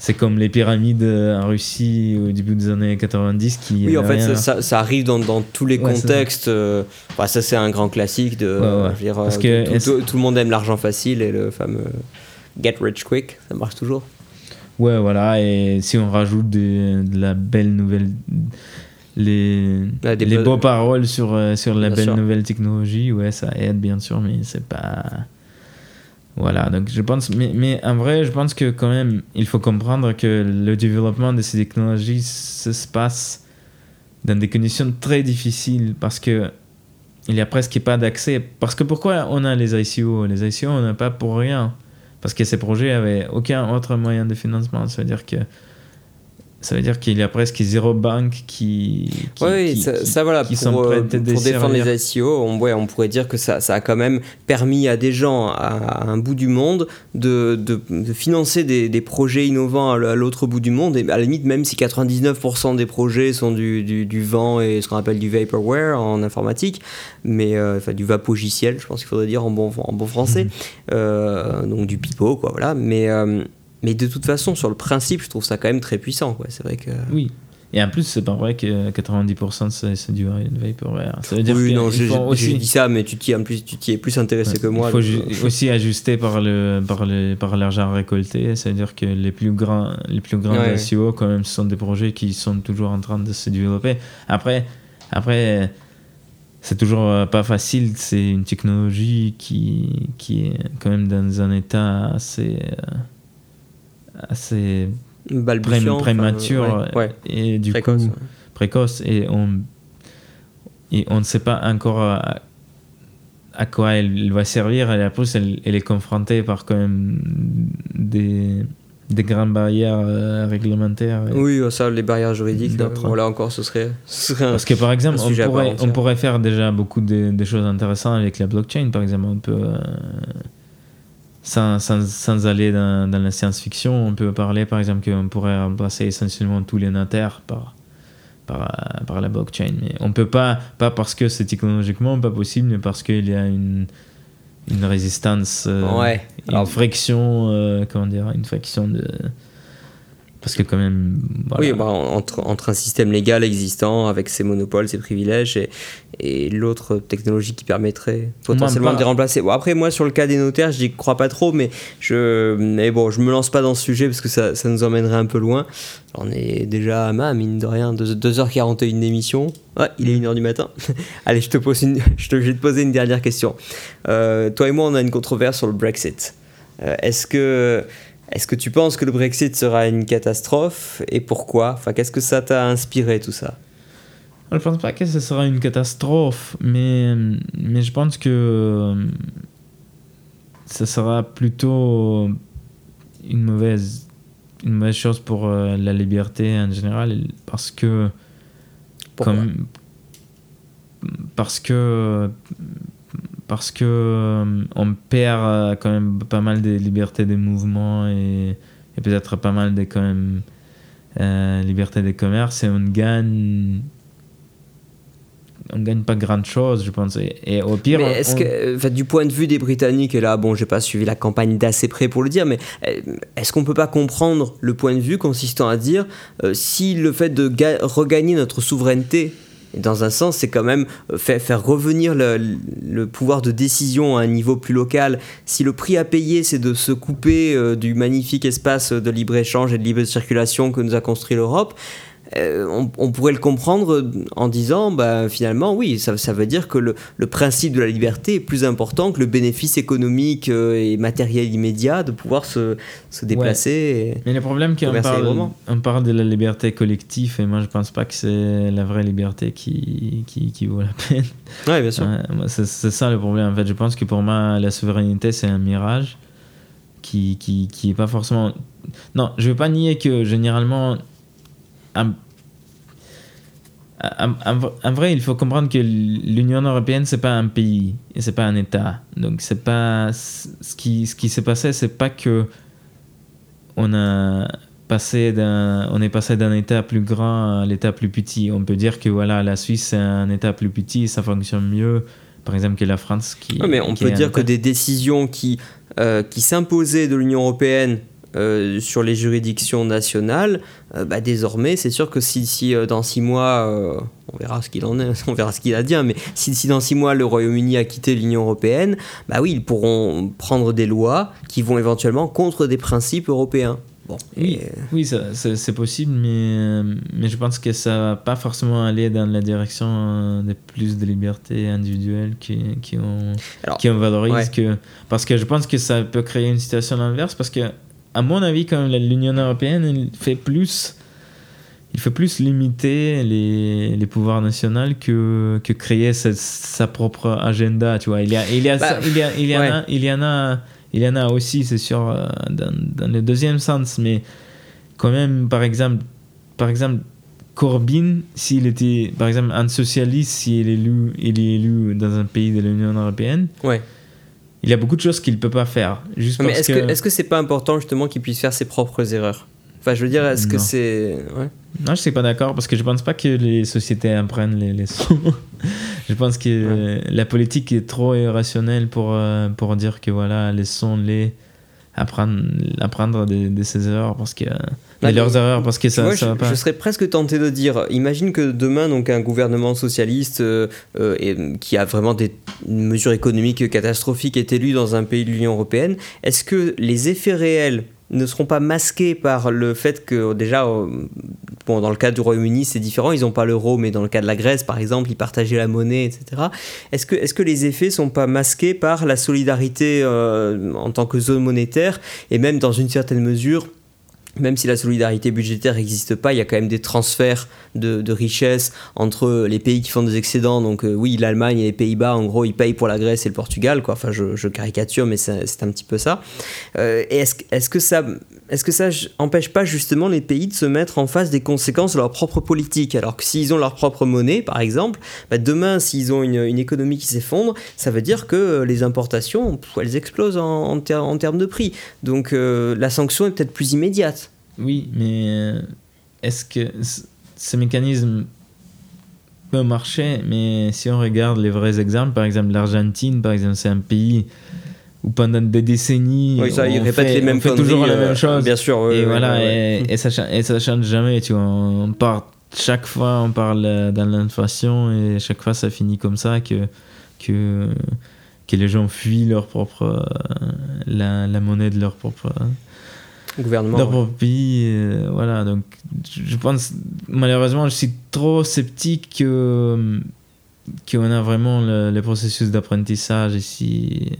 c'est comme les pyramides en Russie au début des années 90 qui oui en fait ça, ça, arrive dans, dans, tous les contextes euh, ça c'est un grand classique de dire, Parce euh, que tout, tout, le monde aime l'argent facile et le fameux get rich quick ça marche toujours ouais voilà et si on rajoute de, la belle nouvelle les, les beaux paroles sur, euh, sur la belle nouvelle technologie ouais ça aide bien sûr mais c'est pas voilà, donc je pense, mais, mais en vrai, je pense que quand même, il faut comprendre que le développement de ces technologies se passe dans des conditions très difficiles parce que il n'y a presque pas d'accès. Parce que pourquoi on a les ICO Les ICO, on n'a pas pour rien. Parce que ces projets avaient aucun autre moyen de financement. Ça veut dire que ça veut dire qu'il y a presque zéro banque qui, qui oui, ça, voilà pour, euh, pour défendre les ICO on, ouais, on pourrait dire que ça, ça, a quand même permis à des gens à, un bout du monde de, de, de financer des, des, projets innovants à l'autre bout du monde. Et à la limite même si 99% des projets sont du, du, du vent et ce qu'on appelle du vaporware en informatique mais euh, enfin du vapogiciel je pense qu'il faudrait dire en bon, en bon français mhm. euh, donc du pipeau quoi voilà. Mais mais de toute façon, sur le principe, je trouve ça quand même très puissant. C'est vrai que. Oui. Et en plus, c'est pas vrai que 90% c'est du vaporware. Ça veut dire oui, non, j'ai aussi... dit ça, mais tu t'y es plus intéressé que moi. Il faut aussi ajuster par le par le par l'argent récolté. C'est-à-dire que les plus grands les plus grands ouais. SEO quand même ce sont des projets qui sont toujours en train de se développer. Après après c'est toujours pas facile. C'est une technologie qui qui est quand même dans un état assez euh, assez prémature et du précoce, coup précoce et on et on ne sait pas encore à, quoi elle va servir et en plus elle, elle, est confrontée par quand même des des grandes barrières euh, réglementaires. Oui, ça, les barrières juridiques, voilà encore, ce serait, Parce que par exemple, on pourrait, on pourrait, faire déjà beaucoup de, choses intéressantes avec la blockchain, par exemple. On peut, euh, sans, sans, sans, aller dans, dans la science-fiction, on peut parler par exemple qu'on pourrait remplacer essentiellement tous les notaires par, par, par la blockchain. Mais on peut pas, pas parce que c'est technologiquement pas possible, mais parce qu'il y a une, une résistance, euh, une friction, euh, comment dire, une friction de parce que quand même... Oui, bah, entre, entre, un système légal existant avec ses monopoles, ses privilèges et, et l'autre technologie qui permettrait potentiellement de les remplacer. Bon, après, moi, sur le cas des notaires, je n'y crois pas trop, mais je mais bon, je me lance pas dans ce sujet parce que ça, ça nous emmènerait un peu loin. On est déjà à ma, mine de rien, 2h41 d'émission. Ouais, il est 1h du matin. Allez, je te, pose une, je, te, vais te poser une dernière question. Euh, toi et moi, on a une controverse sur le Brexit. Euh, est-ce que est-ce que tu penses que le Brexit sera une catastrophe et pourquoi? Enfin, qu'est-ce que ça t'a inspiré tout ça? Je ne pense pas que ce sera une catastrophe, mais, mais je pense que ça sera plutôt une mauvaise, une mauvaise chose pour euh, la liberté en général parce que comme parce que parce que on perd quand même pas mal de liberté de mouvement et, et peut-être pas mal de quand même liberté de commerce et on gagne on gagne pas grand chose, je pense. Et, au pire. Mais est-ce que, du point de vue des Britanniques, et là, bon, j'ai pas suivi la campagne d'assez près pour le dire, mais euh, est-ce qu'on peut pas comprendre le point de vue consistant à dire euh, si le fait de regagner notre souveraineté dans un sens, c'est quand même euh, faire, faire revenir le, pouvoir de décision à un niveau plus local. Si le prix à payer, c'est de se couper du magnifique espace de libre-échange et de libre circulation que nous a construit l'Europe, euh, on, pourrait le comprendre en disant, bah, finalement, oui, ça, ça veut dire que le, principe de la liberté est plus important que le bénéfice économique euh, et matériel immédiat de pouvoir se, se déplacer. Mais le problème, qu'on parle, on parle de la liberté collective, et moi, je pense pas que c'est la vraie liberté qui, qui, qui, vaut la peine. Oui, bien sûr. c'est ça le problème. En fait, je pense que pour moi, la souveraineté, c'est un mirage qui, qui, qui est pas forcément. Non, je veux pas nier que généralement en, vrai, il faut comprendre que l'Union européenne, c'est pas un pays et c'est pas un État. Donc, c'est pas ce qui, ce qui s'est passé, c'est pas que on a passé d'un, on est passé d'un État plus grand à l'État plus petit. On peut dire que voilà, la Suisse c'est un État plus petit, ça fonctionne mieux, par exemple, que la France. Qui, mais on peut dire que des décisions qui, euh, qui s'imposaient de l'Union européenne euh, sur les juridictions nationales, euh, bah, désormais, c'est sûr que si, si euh, dans six mois, on verra ce qu'il en est, on verra ce qu'il a dit, hein, mais si, si, dans six mois le Royaume-Uni a quitté l'Union européenne, bah oui, ils pourront prendre des lois qui vont éventuellement contre des principes européens. Bon, oui, oui c'est possible, mais, mais je pense que ça va pas forcément aller dans la direction de plus de liberté individuelle qui, qui, ont, qui valorise. Que, parce que je pense que ça peut créer une situation inverse, parce que à mon avis, quand l'Union européenne il fait plus, il fait plus limiter les, les pouvoirs nationaux que, que créer sa, sa, propre agenda. Tu vois, il y a, il y a, bah, il y a, il y en a, il y en a, il y en a aussi, c'est sûr, euh, dans, dans, le deuxième sens, mais quand même, par exemple, par exemple. Corbyn, s'il était, par exemple, un socialiste, s'il est élu, il est élu dans un pays de l'Union européenne, ouais il y a beaucoup de choses qu'il ne peut pas faire. Juste mais est-ce que, est-ce que c'est pas important justement qu'il puisse faire ses propres erreurs? Enfin, je veux dire, est-ce que c'est. Ouais. Non, je suis pas d'accord parce que je pense pas que les sociétés apprennent les leçons. je pense que la politique est trop irrationnelle pour, euh, pour dire que voilà, laissons-les apprendre, apprendre de, de, ses erreurs parce que bah, leurs erreurs parce que ça, je, va pas. Je serais presque tenté de dire, imagine que demain donc un gouvernement socialiste euh, euh, et, qui a vraiment des mesures économiques catastrophiques est élu dans un pays de l'Union européenne. Est-ce que les effets réels ne seront pas masqués par le fait que déjà, euh, bon, dans le cas du Royaume-Uni, c'est différent, ils n'ont pas l'euro, mais dans le cas de la Grèce, par exemple, ils partageaient la monnaie, etc. Est-ce que, est que les effets sont pas masqués par la solidarité en tant que zone monétaire et même dans une certaine mesure même si la solidarité budgétaire n'existe pas, il y a quand même des transferts de, richesses entre les pays qui font des excédents. Donc euh, oui, l'Allemagne et les Pays-Bas, en gros, ils payent pour la Grèce et le Portugal. Quoi. Enfin, je, caricature, mais c'est un petit peu ça. Euh, est-ce est que ça est-ce que ça empêche pas justement les pays de se mettre en face des conséquences de leur propre politique? Alors que s'ils ont leur propre monnaie, par exemple, bah, demain, s'ils ont une, économie qui s'effondre, ça veut dire que euh, les importations, elles explosent en, termes de prix. Donc la sanction est peut-être plus immédiate. Oui, mais euh, est-ce que ce mécanisme peut marcher? Mais si on regarde les vrais exemples, par exemple l'Argentine, par exemple, c'est un pays où pendant des décennies, ça, on, fait, les mêmes fait toujours la même euh, chose. Bien sûr. et voilà, Et, ça, et ça change jamais. Tu vois, on part chaque fois, on parle dans l'inflation et chaque fois, ça finit comme ça que que que les gens fuient leur propre euh, la, la monnaie de leur propre gouvernement. Leur pays, euh, voilà. Donc, je pense, malheureusement, je suis trop sceptique que qu'on a vraiment le, processus d'apprentissage ici.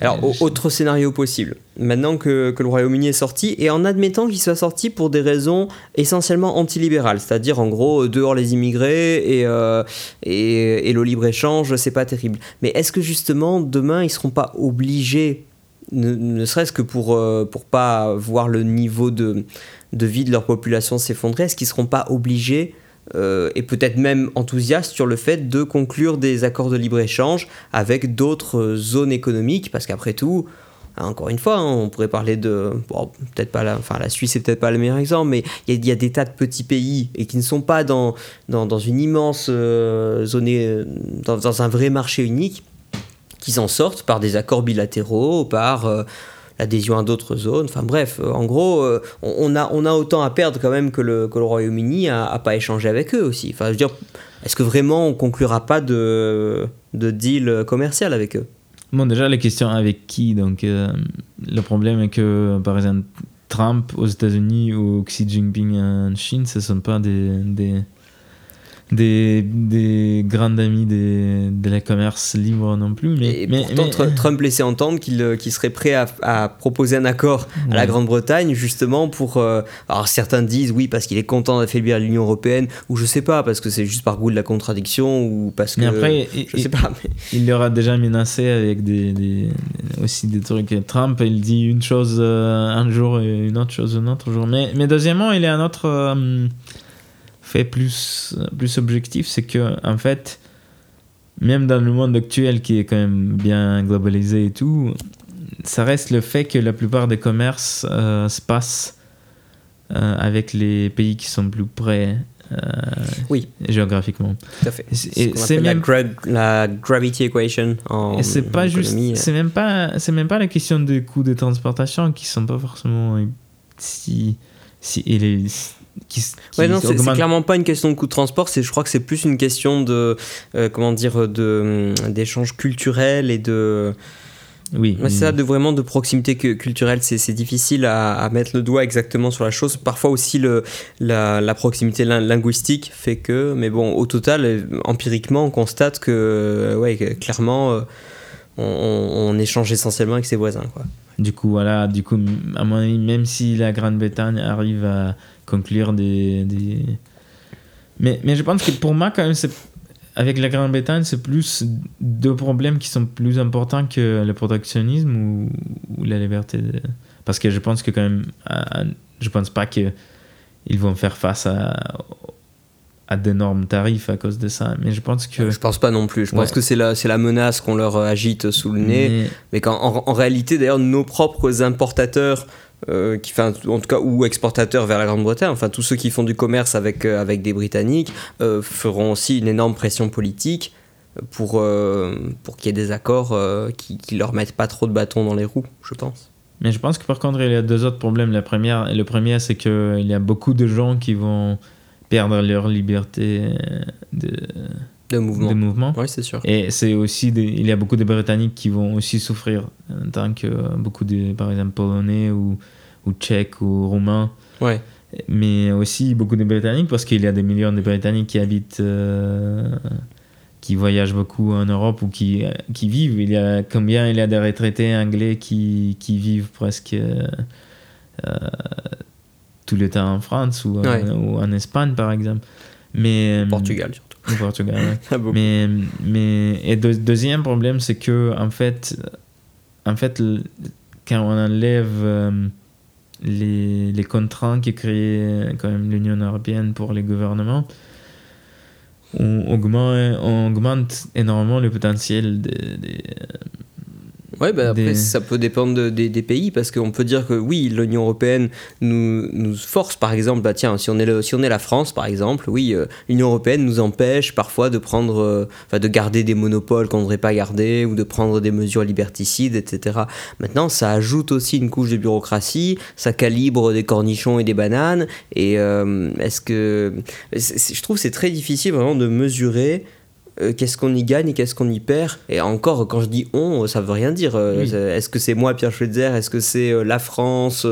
Alors, autre scénario possible. Maintenant que, que le Royaume-Uni est sorti, et en admettant qu'il soit sorti pour des raisons essentiellement antilibérales, c'est-à-dire en gros dehors les immigrés et, euh, et, et, le libre-échange, c'est pas terrible. Mais est-ce que justement demain ils seront pas obligés ne, serait-ce que pour euh, pour pas voir le niveau de, de vie de leur population s'effondrer, est-ce qu'ils seront pas obligés et peut-être même enthousiastes sur le fait de conclure des accords de libre-échange avec d'autres zones économiques, parce qu'après tout, encore une fois, hein, on pourrait parler de. peut-être pas la, enfin, la Suisse, c'est peut-être pas le meilleur exemple, mais il y, a des tas de petits pays et qui ne sont pas dans, dans, une immense euh, zone, euh, dans, un vrai marché unique, qui s'en sortent par des accords bilatéraux, par. Euh, l'adhésion à d'autres zones. Enfin bref, en gros, on, a, on a autant à perdre quand même que le, que le Royaume-Uni à, pas échanger avec eux aussi. Enfin, je veux dire, est-ce que vraiment on conclura pas de, de deal commercial avec eux? Bon, déjà, les questions avec qui Donc, euh, le problème est que, par exemple, Trump aux États-Unis ou Xi Jinping en Chine, ce ne sont pas des, des, des grands amis des, de la commerce libre non plus. Mais, mais, pourtant, Trump laissait entendre qu'il euh, serait prêt à, à, proposer un accord à la Grande-Bretagne, justement pour. Euh, alors certains disent oui, parce qu'il est content d'affaiblir l'Union européenne, ou je sais pas, parce que c'est juste par goût de la contradiction, ou parce que. Mais après, je sais pas. Il l'aura déjà menacé avec des, des, aussi des trucs. Trump, il dit une chose euh, un jour et une autre chose un autre jour. Mais, mais deuxièmement, il a un autre fait plus, plus objectif, c'est que, en fait, même dans le monde actuel qui est quand même bien globalisé et tout, ça reste le fait que la plupart des commerces euh, se passent euh, avec les pays qui sont plus près euh, oui. géographiquement. Tout à fait. C'est même la, gravity equation en c'est pas juste c'est même pas c'est même pas la question des coûts de transportation qui sont pas forcément si si il est ouais, non, c'est clairement pas une question de coût de transport. C'est, je crois que c'est plus une question de, euh, comment dire, de hum, d'échange culturel et de. Oui. c'est ça, de vraiment de proximité culturelle. C'est, difficile à, mettre le doigt exactement sur la chose. Parfois aussi le, la, la proximité linguistique fait que, mais bon, au total, euh, empiriquement, on constate que, euh, ouais, clairement, on, on, échange essentiellement avec ses voisins, quoi. Du coup, voilà, du coup, à mon avis, même si la Grande-Bretagne arrive à conclure des, des... Mais, mais je pense que pour moi, quand même, avec la Grande-Bretagne, c'est plus deux problèmes qui sont plus importants que le protectionnisme ou, ou la liberté. Parce que je pense que quand même, je pense pas qu'ils vont faire face à, à d'énormes tarifs à cause de ça. Mais je pense que. Je pense pas non plus. Je pense que c'est la, c'est la menace qu'on leur agite sous le nez. Mais, mais qu'en en, réalité, d'ailleurs, nos propres importateurs euh, qui, en tout cas, ou exportateurs vers la Grande-Bretagne, enfin tous ceux qui font du commerce avec, euh, avec des Britanniques, euh, feront aussi une énorme pression politique pour, pour qu'il y ait des accords qui, qui leur mettent pas trop de bâtons dans les roues, je pense. Mais je pense que par contre, il y a deux autres problèmes. La première, le premier, c'est qu'il y a beaucoup de gens qui vont perdre leur liberté de, de mouvement. De mouvement. Oui, c'est sûr. Et c'est aussi, il y a beaucoup de Britanniques qui vont aussi souffrir, en tant que beaucoup de, par exemple, Polonais ou, ou Tchèques ou Roumains. Ouais. Mais aussi beaucoup de Britanniques, parce qu'il y a des millions de Britanniques qui habitent, euh, qui voyagent beaucoup en Europe ou qui, qui vivent. Il y a combien il y a de retraités anglais qui, qui vivent presque euh, tout le temps en France ou, ou en Espagne, par exemple. Mais, Portugal surtout. Au Portugal, mais, mais, et deuxième problème, c'est que, en fait, en fait, quand on enlève euh, les, les contraintes qui créent quand même l'Union européenne pour les gouvernements, on augmente, on augmente énormément le potentiel des, des Ouais, bah après, ça peut dépendre des, des, pays, parce qu'on peut dire que oui, l'Union européenne nous, nous, force, par exemple, bah tiens, si on est, le, si on est la France, par exemple, oui, euh, l'Union européenne nous empêche parfois de prendre, euh, de garder des monopoles qu'on ne devrait pas garder, ou de prendre des mesures liberticides, etc. Maintenant, ça ajoute aussi une couche de bureaucratie, ça calibre des cornichons et des bananes, et euh, est-ce que. je trouve c'est très difficile vraiment de mesurer euh, qu'est-ce qu'on y gagne et qu'est-ce qu'on y perd Et encore, quand je dis on, ça veut rien dire. Euh, est-ce que c'est moi, Pierre Schweitzer? Est-ce que c'est euh, la France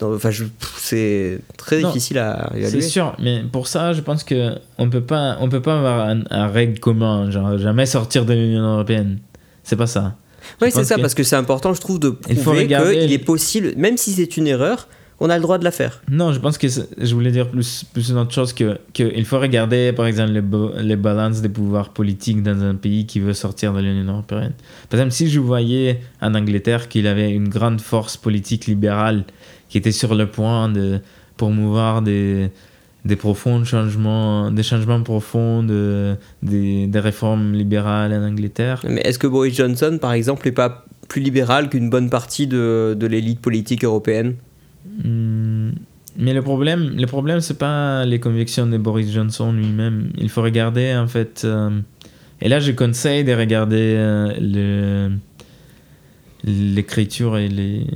Enfin, c'est très difficile à évaluer. C'est sûr, mais pour ça, je pense que on peut pas, on peut pas avoir un, règle commun, genre jamais sortir de l'Union européenne. C'est pas ça. Oui, c'est ça, parce que c'est important, je trouve, de prouver qu'il est possible, même si c'est une erreur, on a le droit de la faire. Non, je pense que je voulais dire plus, plus une autre chose que qu'il faut regarder, par exemple, les, les, balances des pouvoirs politiques dans un pays qui veut sortir de l'Union européenne. Par exemple, si je voyais en Angleterre qu'il avait une grande force politique libérale qui était sur le point de promouvoir des, des profonds changements, des changements profonds, de, des, des, réformes libérales en Angleterre. Mais est-ce que Boris Johnson, par exemple, n'est pas plus libéral qu'une bonne partie de, de l'élite politique européenne? Mais le problème, le problème c'est pas les convictions de Boris Johnson lui-même. Il faut regarder, en fait. Euh, et là, je conseille de regarder euh, le l'écriture et les,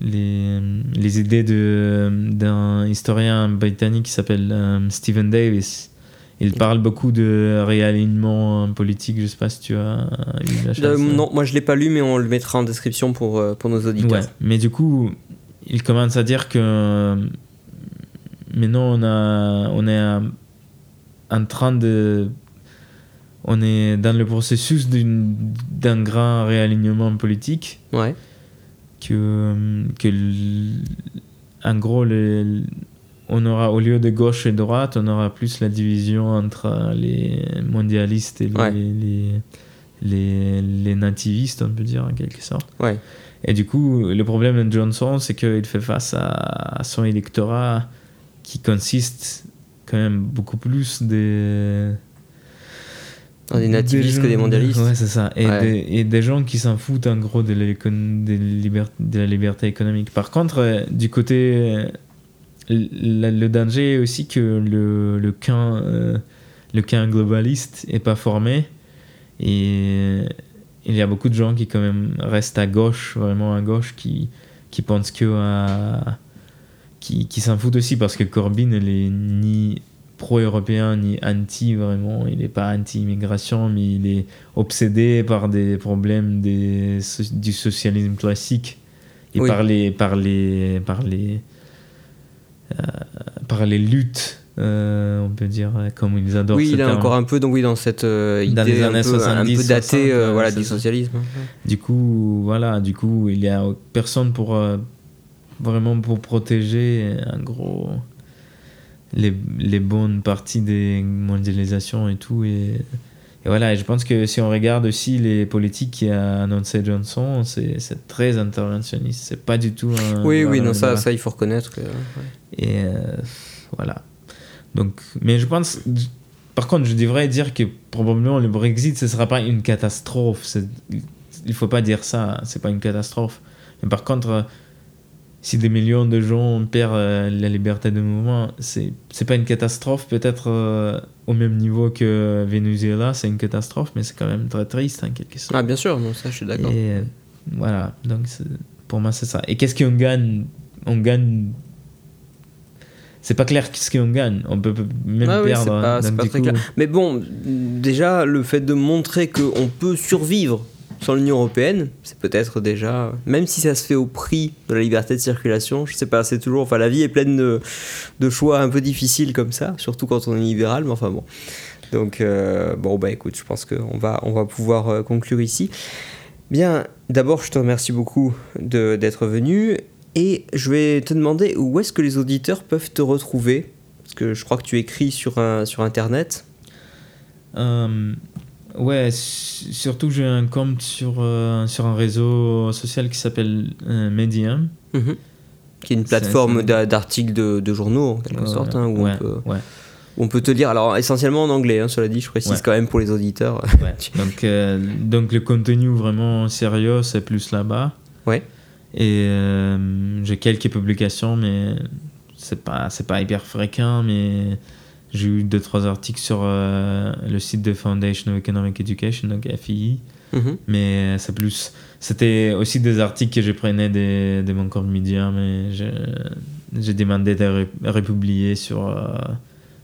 les, les idées d'un historien britannique qui s'appelle euh, Stephen Davis. Il parle beaucoup de réalignement politique. Je sais pas si tu as eu la chance. Euh, non, moi je l'ai pas lu, mais on le mettra en description pour, euh, pour nos auditeurs. mais du coup, il commence à dire que maintenant on, a, on est en train de on est dans le processus d'un grand réalignement politique. Ouais. Que, que en gros, on aura, au lieu de gauche et droite, on aura plus la division entre les mondialistes et les, les, les, nativistes, on peut dire, en quelque sorte. Ouais. Et du coup, le problème de Johnson, c'est qu'il fait face à, son électorat qui consiste quand même beaucoup plus des des nativistes que des mondialistes. Ouais, c'est ça. Et, des, et, des, gens qui s'en foutent en gros de, de, la liberté économique. Par contre, euh, du côté. Euh, le, danger est aussi que le, le camp, euh, le camp globaliste n'est pas formé. Et il y a beaucoup de gens qui, quand même, restent à gauche, vraiment à gauche, qui, qui pensent que. À, qui, qui s'en foutent aussi parce que Corbyn, elle est ni pro-européen ni anti vraiment. Il n'est pas anti-immigration, mais il est obsédé par des problèmes des, du socialisme classique et par les par les par les euh, par les luttes. Euh, on peut dire comme ils adorent. Oui, il est encore un peu donc oui dans cette euh, idée les années un, peu, 70, un peu datée voilà du socialisme. Du coup voilà du coup il y a personne pour vraiment pour protéger un gros les, les, bonnes parties des mondialisations et tout. Et, et voilà, et je pense que si on regarde aussi les politiques qui a annoncé Johnson, c'est très interventionniste. C'est pas du tout un. Oui, oui, non, ça, ça, il faut reconnaître. Que, Et euh, voilà. Donc, mais je pense. Par contre, je devrais dire que probablement le Brexit, ce sera pas une catastrophe. Il faut pas dire ça, c'est pas une catastrophe. Mais par contre si des millions de gens perdent euh, la liberté de mouvement, c'est c'est pas une catastrophe peut-être euh, au même niveau que Venezuela, c'est une catastrophe, mais c'est quand même très triste en quelque sorte. Ah bien sûr, non ça je suis d'accord. Et euh, voilà, donc pour moi c'est ça. Et qu'est-ce qu'on gagne? On gagne. C'est pas clair ce qu'on gagne. On peut même perdre. Oui, pas, pas très clair. Mais bon, déjà le fait de montrer qu'on peut survivre sans l'Union européenne, c'est peut-être déjà, même si ça se fait au prix de la liberté de circulation, je sais pas, c'est toujours, enfin la vie est pleine de, de, choix un peu difficiles comme ça, surtout quand on est libéral, mais enfin bon. Donc euh, bon bah écoute, je pense qu'on va, on va pouvoir euh, conclure ici. Bien, d'abord je te remercie beaucoup d'être venu et je vais te demander où est-ce que les auditeurs peuvent te retrouver, parce que je crois que tu écris sur, un, sur Internet. Euh, Ouais, surtout j'ai un compte sur, euh, sur un réseau social qui s'appelle euh, Medium. Mhm. Qui est une plateforme d'articles de, de, journaux, en quelque sorte, hein, où, on peut, ouais. on peut te lire, alors essentiellement en anglais, hein, cela dit, je précise quand même pour les auditeurs. donc, euh, donc le contenu vraiment sérieux, c'est plus là-bas. Ouais. Et j'ai quelques publications, mais c'est pas, pas hyper fréquent, mais j'ai eu deux, trois articles sur euh, le site de Foundation of Economic Education, donc FII. Mhm. Mais c'est plus. C'était aussi des articles que je prenais de, de mon compte Medium mais j'ai demandé de republier sur, euh,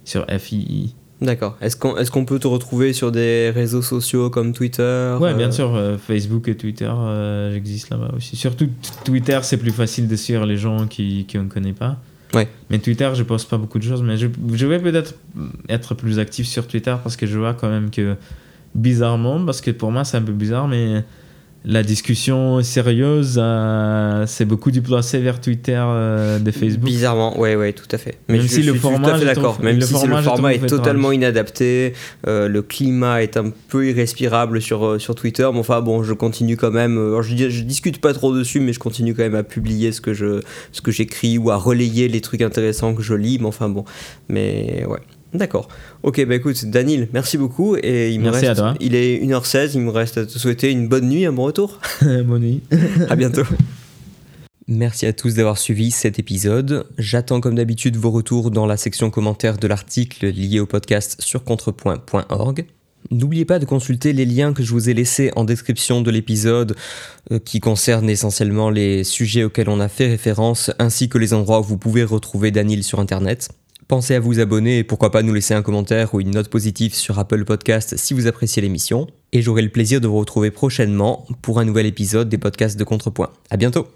sur FII. D'accord. Est-ce qu'on est qu'on peut te retrouver sur des réseaux sociaux comme Twitter Ouais, bien euh? sûr. Facebook et Twitter, j'existe là-bas aussi. Surtout Twitter, c'est plus facile de suivre les gens qui, qui on ne connaît pas. Mais Twitter, je poste pas beaucoup de choses, mais je, je vais peut-être être plus actif sur Twitter parce que je vois quand même que bizarrement, parce que pour moi c'est un peu bizarre, mais la discussion sérieuse euh, c'est beaucoup déplacé vers Twitter euh, de Facebook. Bizarrement, ouais, ouais, tout à fait. Mais Même je, si le format, tout à fait d'accord. Même le si format, le format est totalement inadapté, euh, le climat est un peu irrespirable sur, sur Twitter, mais enfin bon, je continue quand même. Alors je, je discute pas trop dessus, mais je continue quand même à publier ce que je, ce que j'écris ou à relayer les trucs intéressants que je lis. Mais enfin bon, mais ouais. D'accord. Ok, bah écoute, Daniel, merci beaucoup. Et il me merci reste, à toi. Il est 1h16, il me reste à te souhaiter une bonne nuit, un bon retour. bonne nuit. à bientôt. Merci à tous d'avoir suivi cet épisode. J'attends comme d'habitude vos retours dans la section commentaires de l'article lié au podcast sur contrepoint.org. N'oubliez pas de consulter les liens que je vous ai laissés en description de l'épisode euh, qui concernent essentiellement les sujets auxquels on a fait référence ainsi que les endroits où vous pouvez retrouver Daniel sur internet. Pensez à vous abonner et pourquoi pas nous laisser un commentaire ou une note positive sur Apple Podcast si vous appréciez l'émission. Et j'aurai le plaisir de vous retrouver prochainement pour un nouvel épisode des podcasts de Contrepoint. À bientôt!